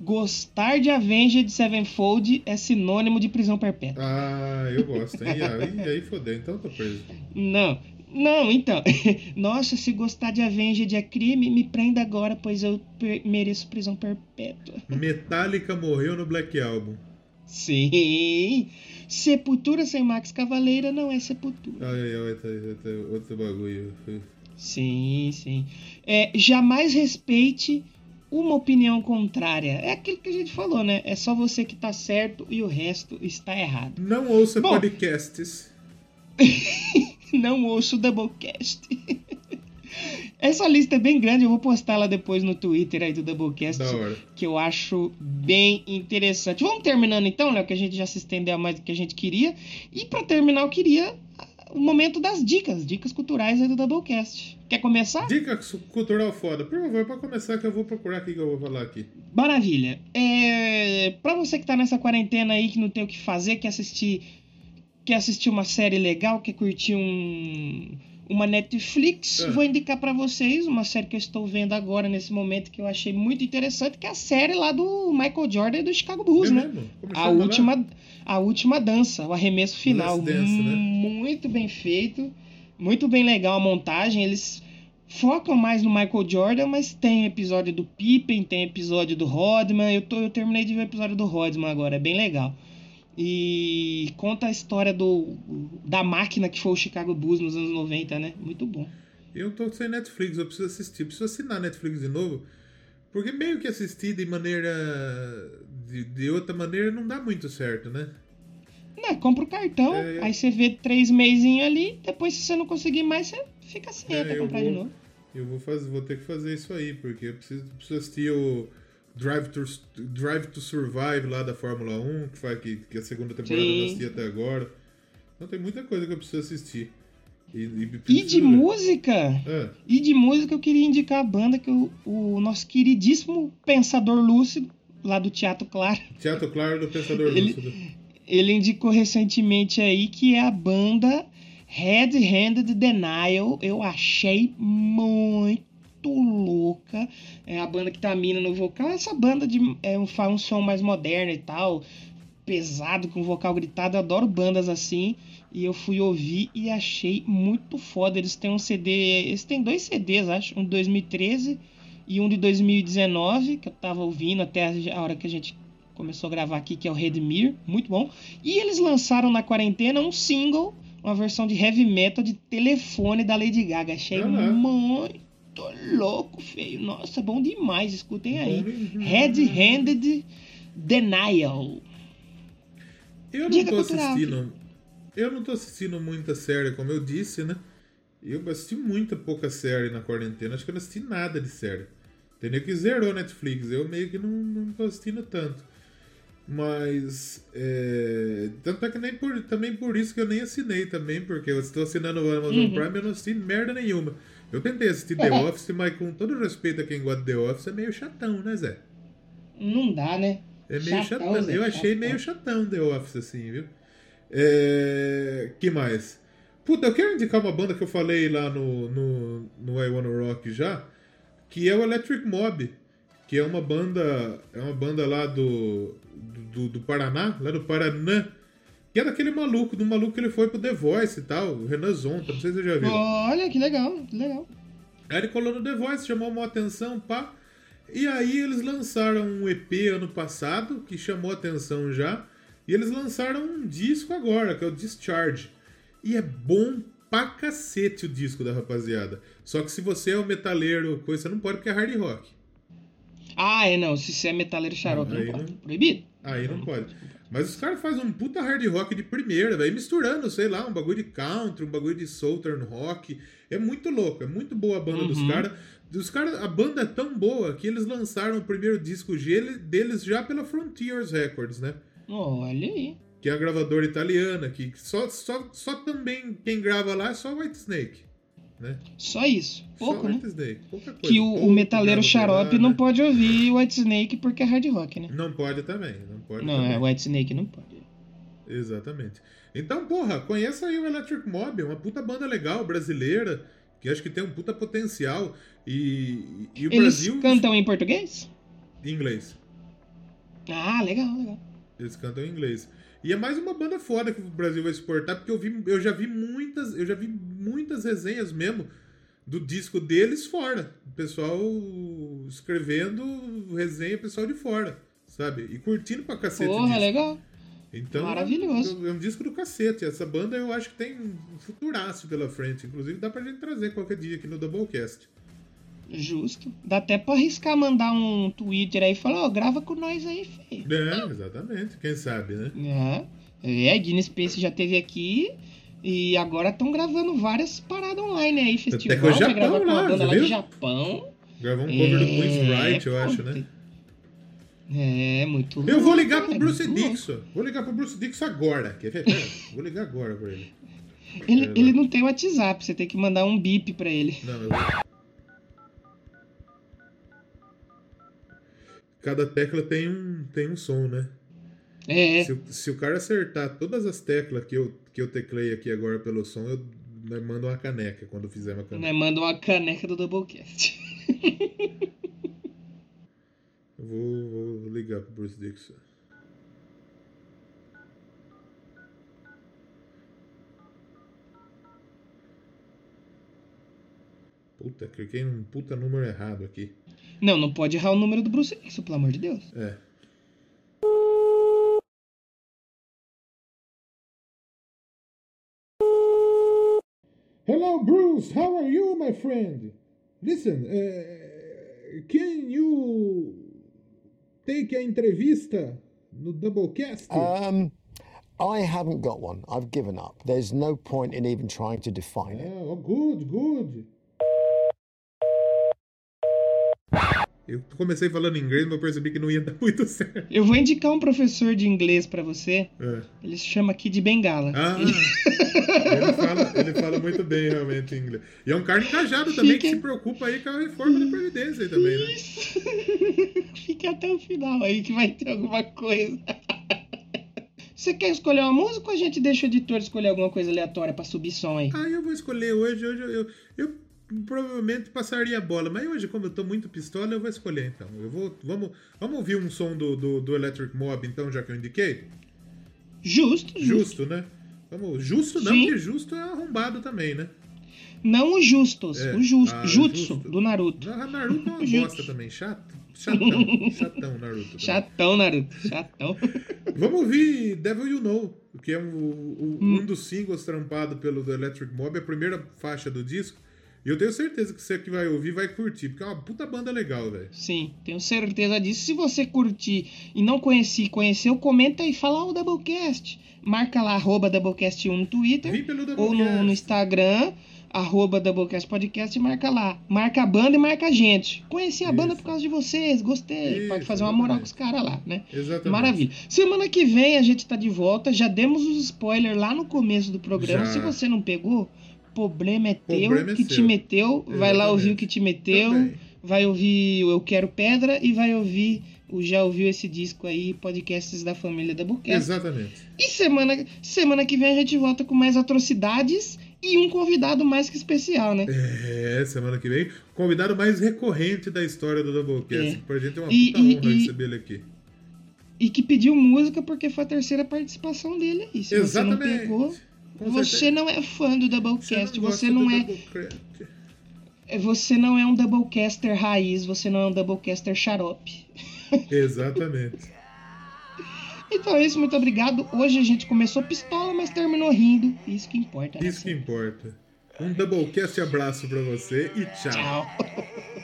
Gostar de Avenged Sevenfold é sinônimo de prisão perpétua.
Ah, eu gosto, hein? E aí, aí fodeu, então eu tô preso.
Não, não, então. Nossa, se gostar de Avenged é crime, me prenda agora, pois eu mereço prisão perpétua.
Metallica morreu no Black Album.
Sim. Sepultura sem Max Cavaleira não é sepultura.
Ai, ai, ai, outro, outro, outro bagulho.
Sim, sim. É, jamais respeite uma opinião contrária. É aquilo que a gente falou, né? É só você que tá certo e o resto está errado.
Não ouça
Bom.
podcasts.
Não ouço o Doublecast. Essa lista é bem grande, eu vou postar ela depois no Twitter aí do Doublecast. Que eu acho bem interessante. Vamos terminando então, Léo, que a gente já se estendeu mais do que a gente queria. E pra terminar, eu queria o momento das dicas, dicas culturais aí do Doublecast. Quer começar?
Dica cultural foda. Por favor, pra começar que eu vou procurar aqui que eu vou falar aqui.
Maravilha. É, para você que tá nessa quarentena aí, que não tem o que fazer, quer assistir, quer assistir uma série legal, quer curtir um uma Netflix,
Ah.
vou indicar pra vocês uma série que eu estou vendo agora nesse momento que eu achei muito interessante, que é a série lá do Michael Jordan e do Chicago Bulls,
É
né? A última, a última dança, o arremesso final.
Dance, né?
Muito bem feito, muito bem legal a montagem. Eles focam mais no Michael Jordan, mas tem episódio do Pippen, tem episódio do Rodman. Eu, tô, eu terminei de ver o episódio do Rodman agora, é bem legal. E conta a história do da máquina que foi o Chicago Bulls nos anos 90, né? Muito bom.
Eu tô sem Netflix, eu preciso assistir. Preciso assinar Netflix de novo. Porque meio que assistir de maneira. De, de outra maneira não dá muito certo, né?
Não, compra o cartão,
É, é.
aí você vê três meizinhos ali, depois se você não conseguir mais, você fica sem
É,
até
eu
comprar
vou-
de novo.
Eu vou, fazer, vou ter que fazer isso aí, porque eu preciso, preciso assistir o Drive to, Drive to Survive lá da Fórmula 1, que, faz, que, que a segunda temporada eu não
Sim.
assisti até agora. Então tem muita coisa que eu preciso assistir. E, e,
E de
ver.
música,
Ah,
e de música eu queria indicar a banda que o, o nosso queridíssimo Pensador Lúcido, lá do Teatro Claro,
Teatro Claro do Pensador
Ele-
Lúcido.
Ele indicou recentemente aí que é a banda Red Handed Denial. Eu achei muito louca. É a banda que tá mina no vocal. Essa banda de, é, faz um som mais moderno e tal, pesado, com vocal gritado. Eu adoro bandas assim. E eu fui ouvir e achei muito foda. Eles têm um CD. Eles têm dois CDs, acho. Um de 2013 e um de 2019, que eu tava ouvindo até a hora que a gente começou a gravar aqui, que é o Redmir. Muito bom. E eles lançaram na quarentena um single, uma versão de heavy metal de telefone da Lady Gaga. Achei
lá.
muito louco, feio. Nossa, bom demais. Escutem aí. Red Handed Denial.
Eu não
Dica
tô
cultural
assistindo. Eu não tô assistindo muita série, como eu disse, né? Eu assisti muita pouca série na quarentena. Acho que eu não assisti nada de série. Entendeu? Que zerou Netflix. Eu meio que não, não tô assistindo tanto. Mas. É... Tanto é que nem por, também por isso que eu nem assinei também, porque eu estou assinando o Amazon
Uhum.
Prime e eu não assisti merda nenhuma. Eu tentei assistir The Office, mas com todo respeito a quem gosta de The Office, é meio chatão, né, Zé?
Não dá, né?
É meio
Chatão,
chatão.
Zé,
Eu achei
chatão.
meio chatão The Office, assim, viu? É... que mais? Puta, eu quero indicar uma banda que eu falei lá no, no, no I Wanna Rock já, que é o Electric Mob, que é uma banda, é uma banda lá do, do, do Paraná, lá do Paraná, que é daquele maluco, do maluco que ele foi pro The Voice e tal, o Renan Zonta, não sei se você já viu.
Olha que legal, que legal.
Aí ele colou no The Voice, chamou uma atenção, pá. E aí eles lançaram um EP ano passado, que chamou atenção já. E eles lançaram um disco agora, que é o Discharge. E é bom pra cacete o disco da rapaziada. Só que se você é um metaleiro, coisa, você não pode porque é hard rock.
Ah, é não. Se você é metaleiro xarope,
Aí
não pode.
não-
Proibido.
Aí não pode. Mas os caras fazem um puta hard rock de primeira, velho, misturando, sei lá, um bagulho de country, um bagulho de southern rock. É muito louco, é muito boa a banda dos
Uhum.
caras. Dos caras, a banda é tão boa que eles lançaram o primeiro disco deles já pela Frontiers Records, né?
Olha aí.
Que é a gravadora italiana, que só, só, só também quem grava lá é só White Snake, né?
Só isso. Pouco,
só
né?
Coisa.
Que o, o metaleiro xarope
lá,
não
né?
pode ouvir White Snake porque é hard rock, né?
Não pode também, não pode
Não,
também.
é White Snake não pode.
Exatamente. Então, porra, conheça aí o Electric Mob, é uma puta banda legal, brasileira, que acho que tem um puta potencial. E, e o
Eles
Brasil.
cantam em português?
Em inglês.
Ah, legal, legal.
Eles cantam em inglês. E é mais uma banda foda que o Brasil vai exportar, porque eu, vi, eu já vi muitas. Eu já vi muitas resenhas mesmo do disco deles fora. O pessoal escrevendo resenha, pessoal de fora, sabe? E curtindo pra cacete.
Porra,
disco.
legal.
Então,
Maravilhoso.
É um disco do cacete. Essa banda eu acho que tem um futuraço pela frente. Inclusive, dá pra gente trazer qualquer dia aqui no Doublecast.
Justo. Dá até pra arriscar mandar um Twitter aí e falar, ó, grava com nós aí, feio.
É, exatamente. Quem sabe, né?
É, é, a Guinness Space já teve aqui e agora estão gravando várias paradas online aí, festival,
com o
vai
Japão
gravar com uma banda lá de Japão.
Gravou um cover do
É,
Queen's Right, eu acho, né?
É, muito
Eu vou ligar pro
é
Bruce
louco.
Dixon. Vou ligar pro Bruce Dixon agora. Quer ver? Vou ligar agora pra ele.
Ele,
É,
ele não tem WhatsApp, você tem que mandar um bip pra ele.
Não, eu vou... Cada tecla tem um, tem um som, né?
É,
Se, o- se o cara acertar todas as teclas que eu, que eu teclei aqui agora pelo som, eu né, mando uma caneca quando fizer uma caneca.
né, manda uma caneca do Doublecast.
Vou, vou ligar pro Bruce Dixon. Puta, cliquei num puta número errado aqui.
Não, não pode errar o número do Bruce Dixon, pelo amor de Deus.
É.
Hello, Bruce. How are you, my friend? Listen, uh, can you take a entrevista no Doublecast?
Um, I haven't got one. I've given up. There's no point in even trying to define it.
oh, good, good.
Eu comecei falando inglês, mas eu percebi que não ia dar muito certo.
Eu vou indicar um professor de inglês pra você.
É.
Ele se chama Kid Bengala.
Ah,
Ele-
ele fala, ele fala muito bem realmente inglês. E é um cara engajado também que
Fica-
se preocupa aí com a reforma da Previdência aí também, né?
Fique até o final aí que vai ter alguma coisa. Você quer escolher uma música ou a gente deixa o editor escolher alguma coisa aleatória pra subir som aí?
Ah, eu vou escolher hoje. Hoje eu, eu, eu provavelmente passaria a bola, mas hoje, como eu tô muito pistola, eu vou escolher então. Eu vou, vamos, vamos ouvir um som do, do, do Electric Mob, então, já que eu indiquei?
Justo, justo.
Justo, né? Vamos, justo não,
Sim.
porque justo é arrombado também, né?
Não o Justos,
É.
o Just,
Ah,
Jutsu,
Justo.
do Naruto.
Na- Naruto é uma bosta também, chato. Chatão, chatão Naruto. também.
Chatão, Naruto, chatão.
Vamos ouvir Devil You Know, que é um, um,
Hum.
um dos singles trampado pelo The Electric Mob, a primeira faixa do disco. E eu tenho certeza que você que vai ouvir vai curtir, porque é uma puta banda legal, velho.
Sim, tenho certeza disso. Se você curtir e não conhecer, conheceu, comenta e fala o Doublecast. Marca lá, arroba Doublecast1 no Twitter. Ou no, no Instagram, arroba Doublecast Podcast e marca lá. Marca a banda e marca a gente. Conheci a banda
Isso.
por causa de vocês, gostei.
Isso,
Pode fazer uma moral com
exatamente.
os caras lá, né?
Exatamente.
Maravilha. Semana que vem a gente tá de volta. Já demos os spoilers lá no começo do programa.
Já.
Se você não pegou, problema é teu.
Problema é
que
seu.
te meteu. Vai lá
Exatamente.
ouvir o que te meteu.
Também.
Vai ouvir o Eu Quero Pedra e vai ouvir o Já Ouviu Esse Disco aí, podcasts da família da Buquete.
Exatamente.
E semana, semana que vem a gente volta com mais atrocidades e um convidado mais que especial, né?
É, semana que vem, convidado mais recorrente da história do Doublecast.
É.
Pra gente é uma
E-
puta
e-
honra
e-
receber ele aqui.
E que pediu música porque foi a terceira participação dele aí. Se você não
Exatamente.
pegou,
Com
você
certeza.
não é fã do Doublecast, você
do
não é, é- você não é um Doublecaster raiz, você não é um Doublecaster xarope.
Exatamente.
Então é isso, muito obrigado. Hoje a gente começou pistola, mas terminou rindo. Isso que importa. né?
Isso que importa. Um Doublecast abraço pra você e tchau.
Tchau.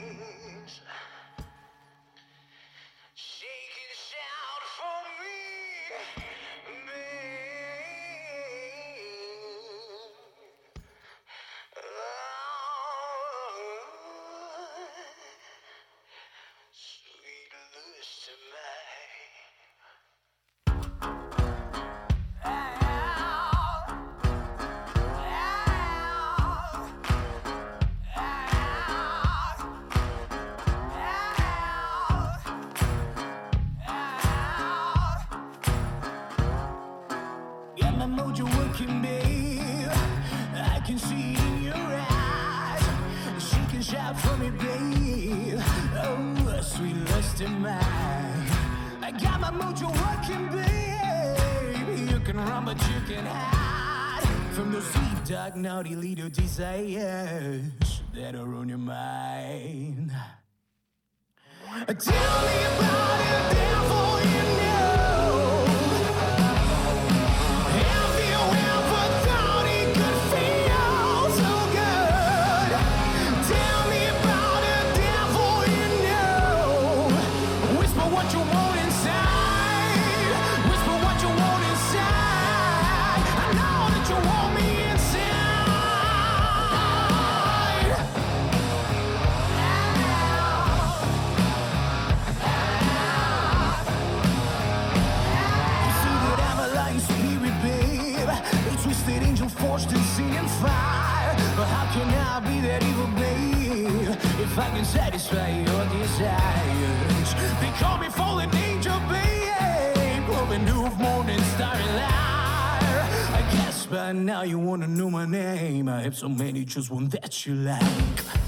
to my naughty little desires that are on your mind. Tell me can I be that evil, babe? If I can satisfy your desires. They call me fallen angel, babe. Glowing new morning star and liar. I guess by now you wanna know my name. I have so many, just one that you like.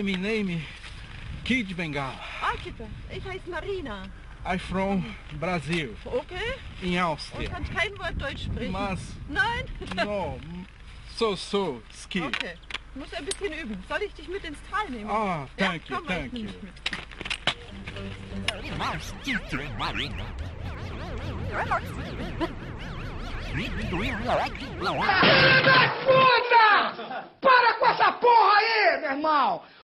I
my name Kid Bengal.
Ah, Kippe, ich heiße Marina.
I from Brasil,
Okay?
in Áustria.
kannst kein Wort Deutsch sprechen.
Mas
Nein?
no, so so ski.
Okay. Du musst ein bisschen üben. Soll ich dich mit ins Tal nehmen?
Ah, thank
ja,
you,
komm,
thank
ich nehm
you.
dich mit.
Puta! Para com essa porra aí, meu irmão!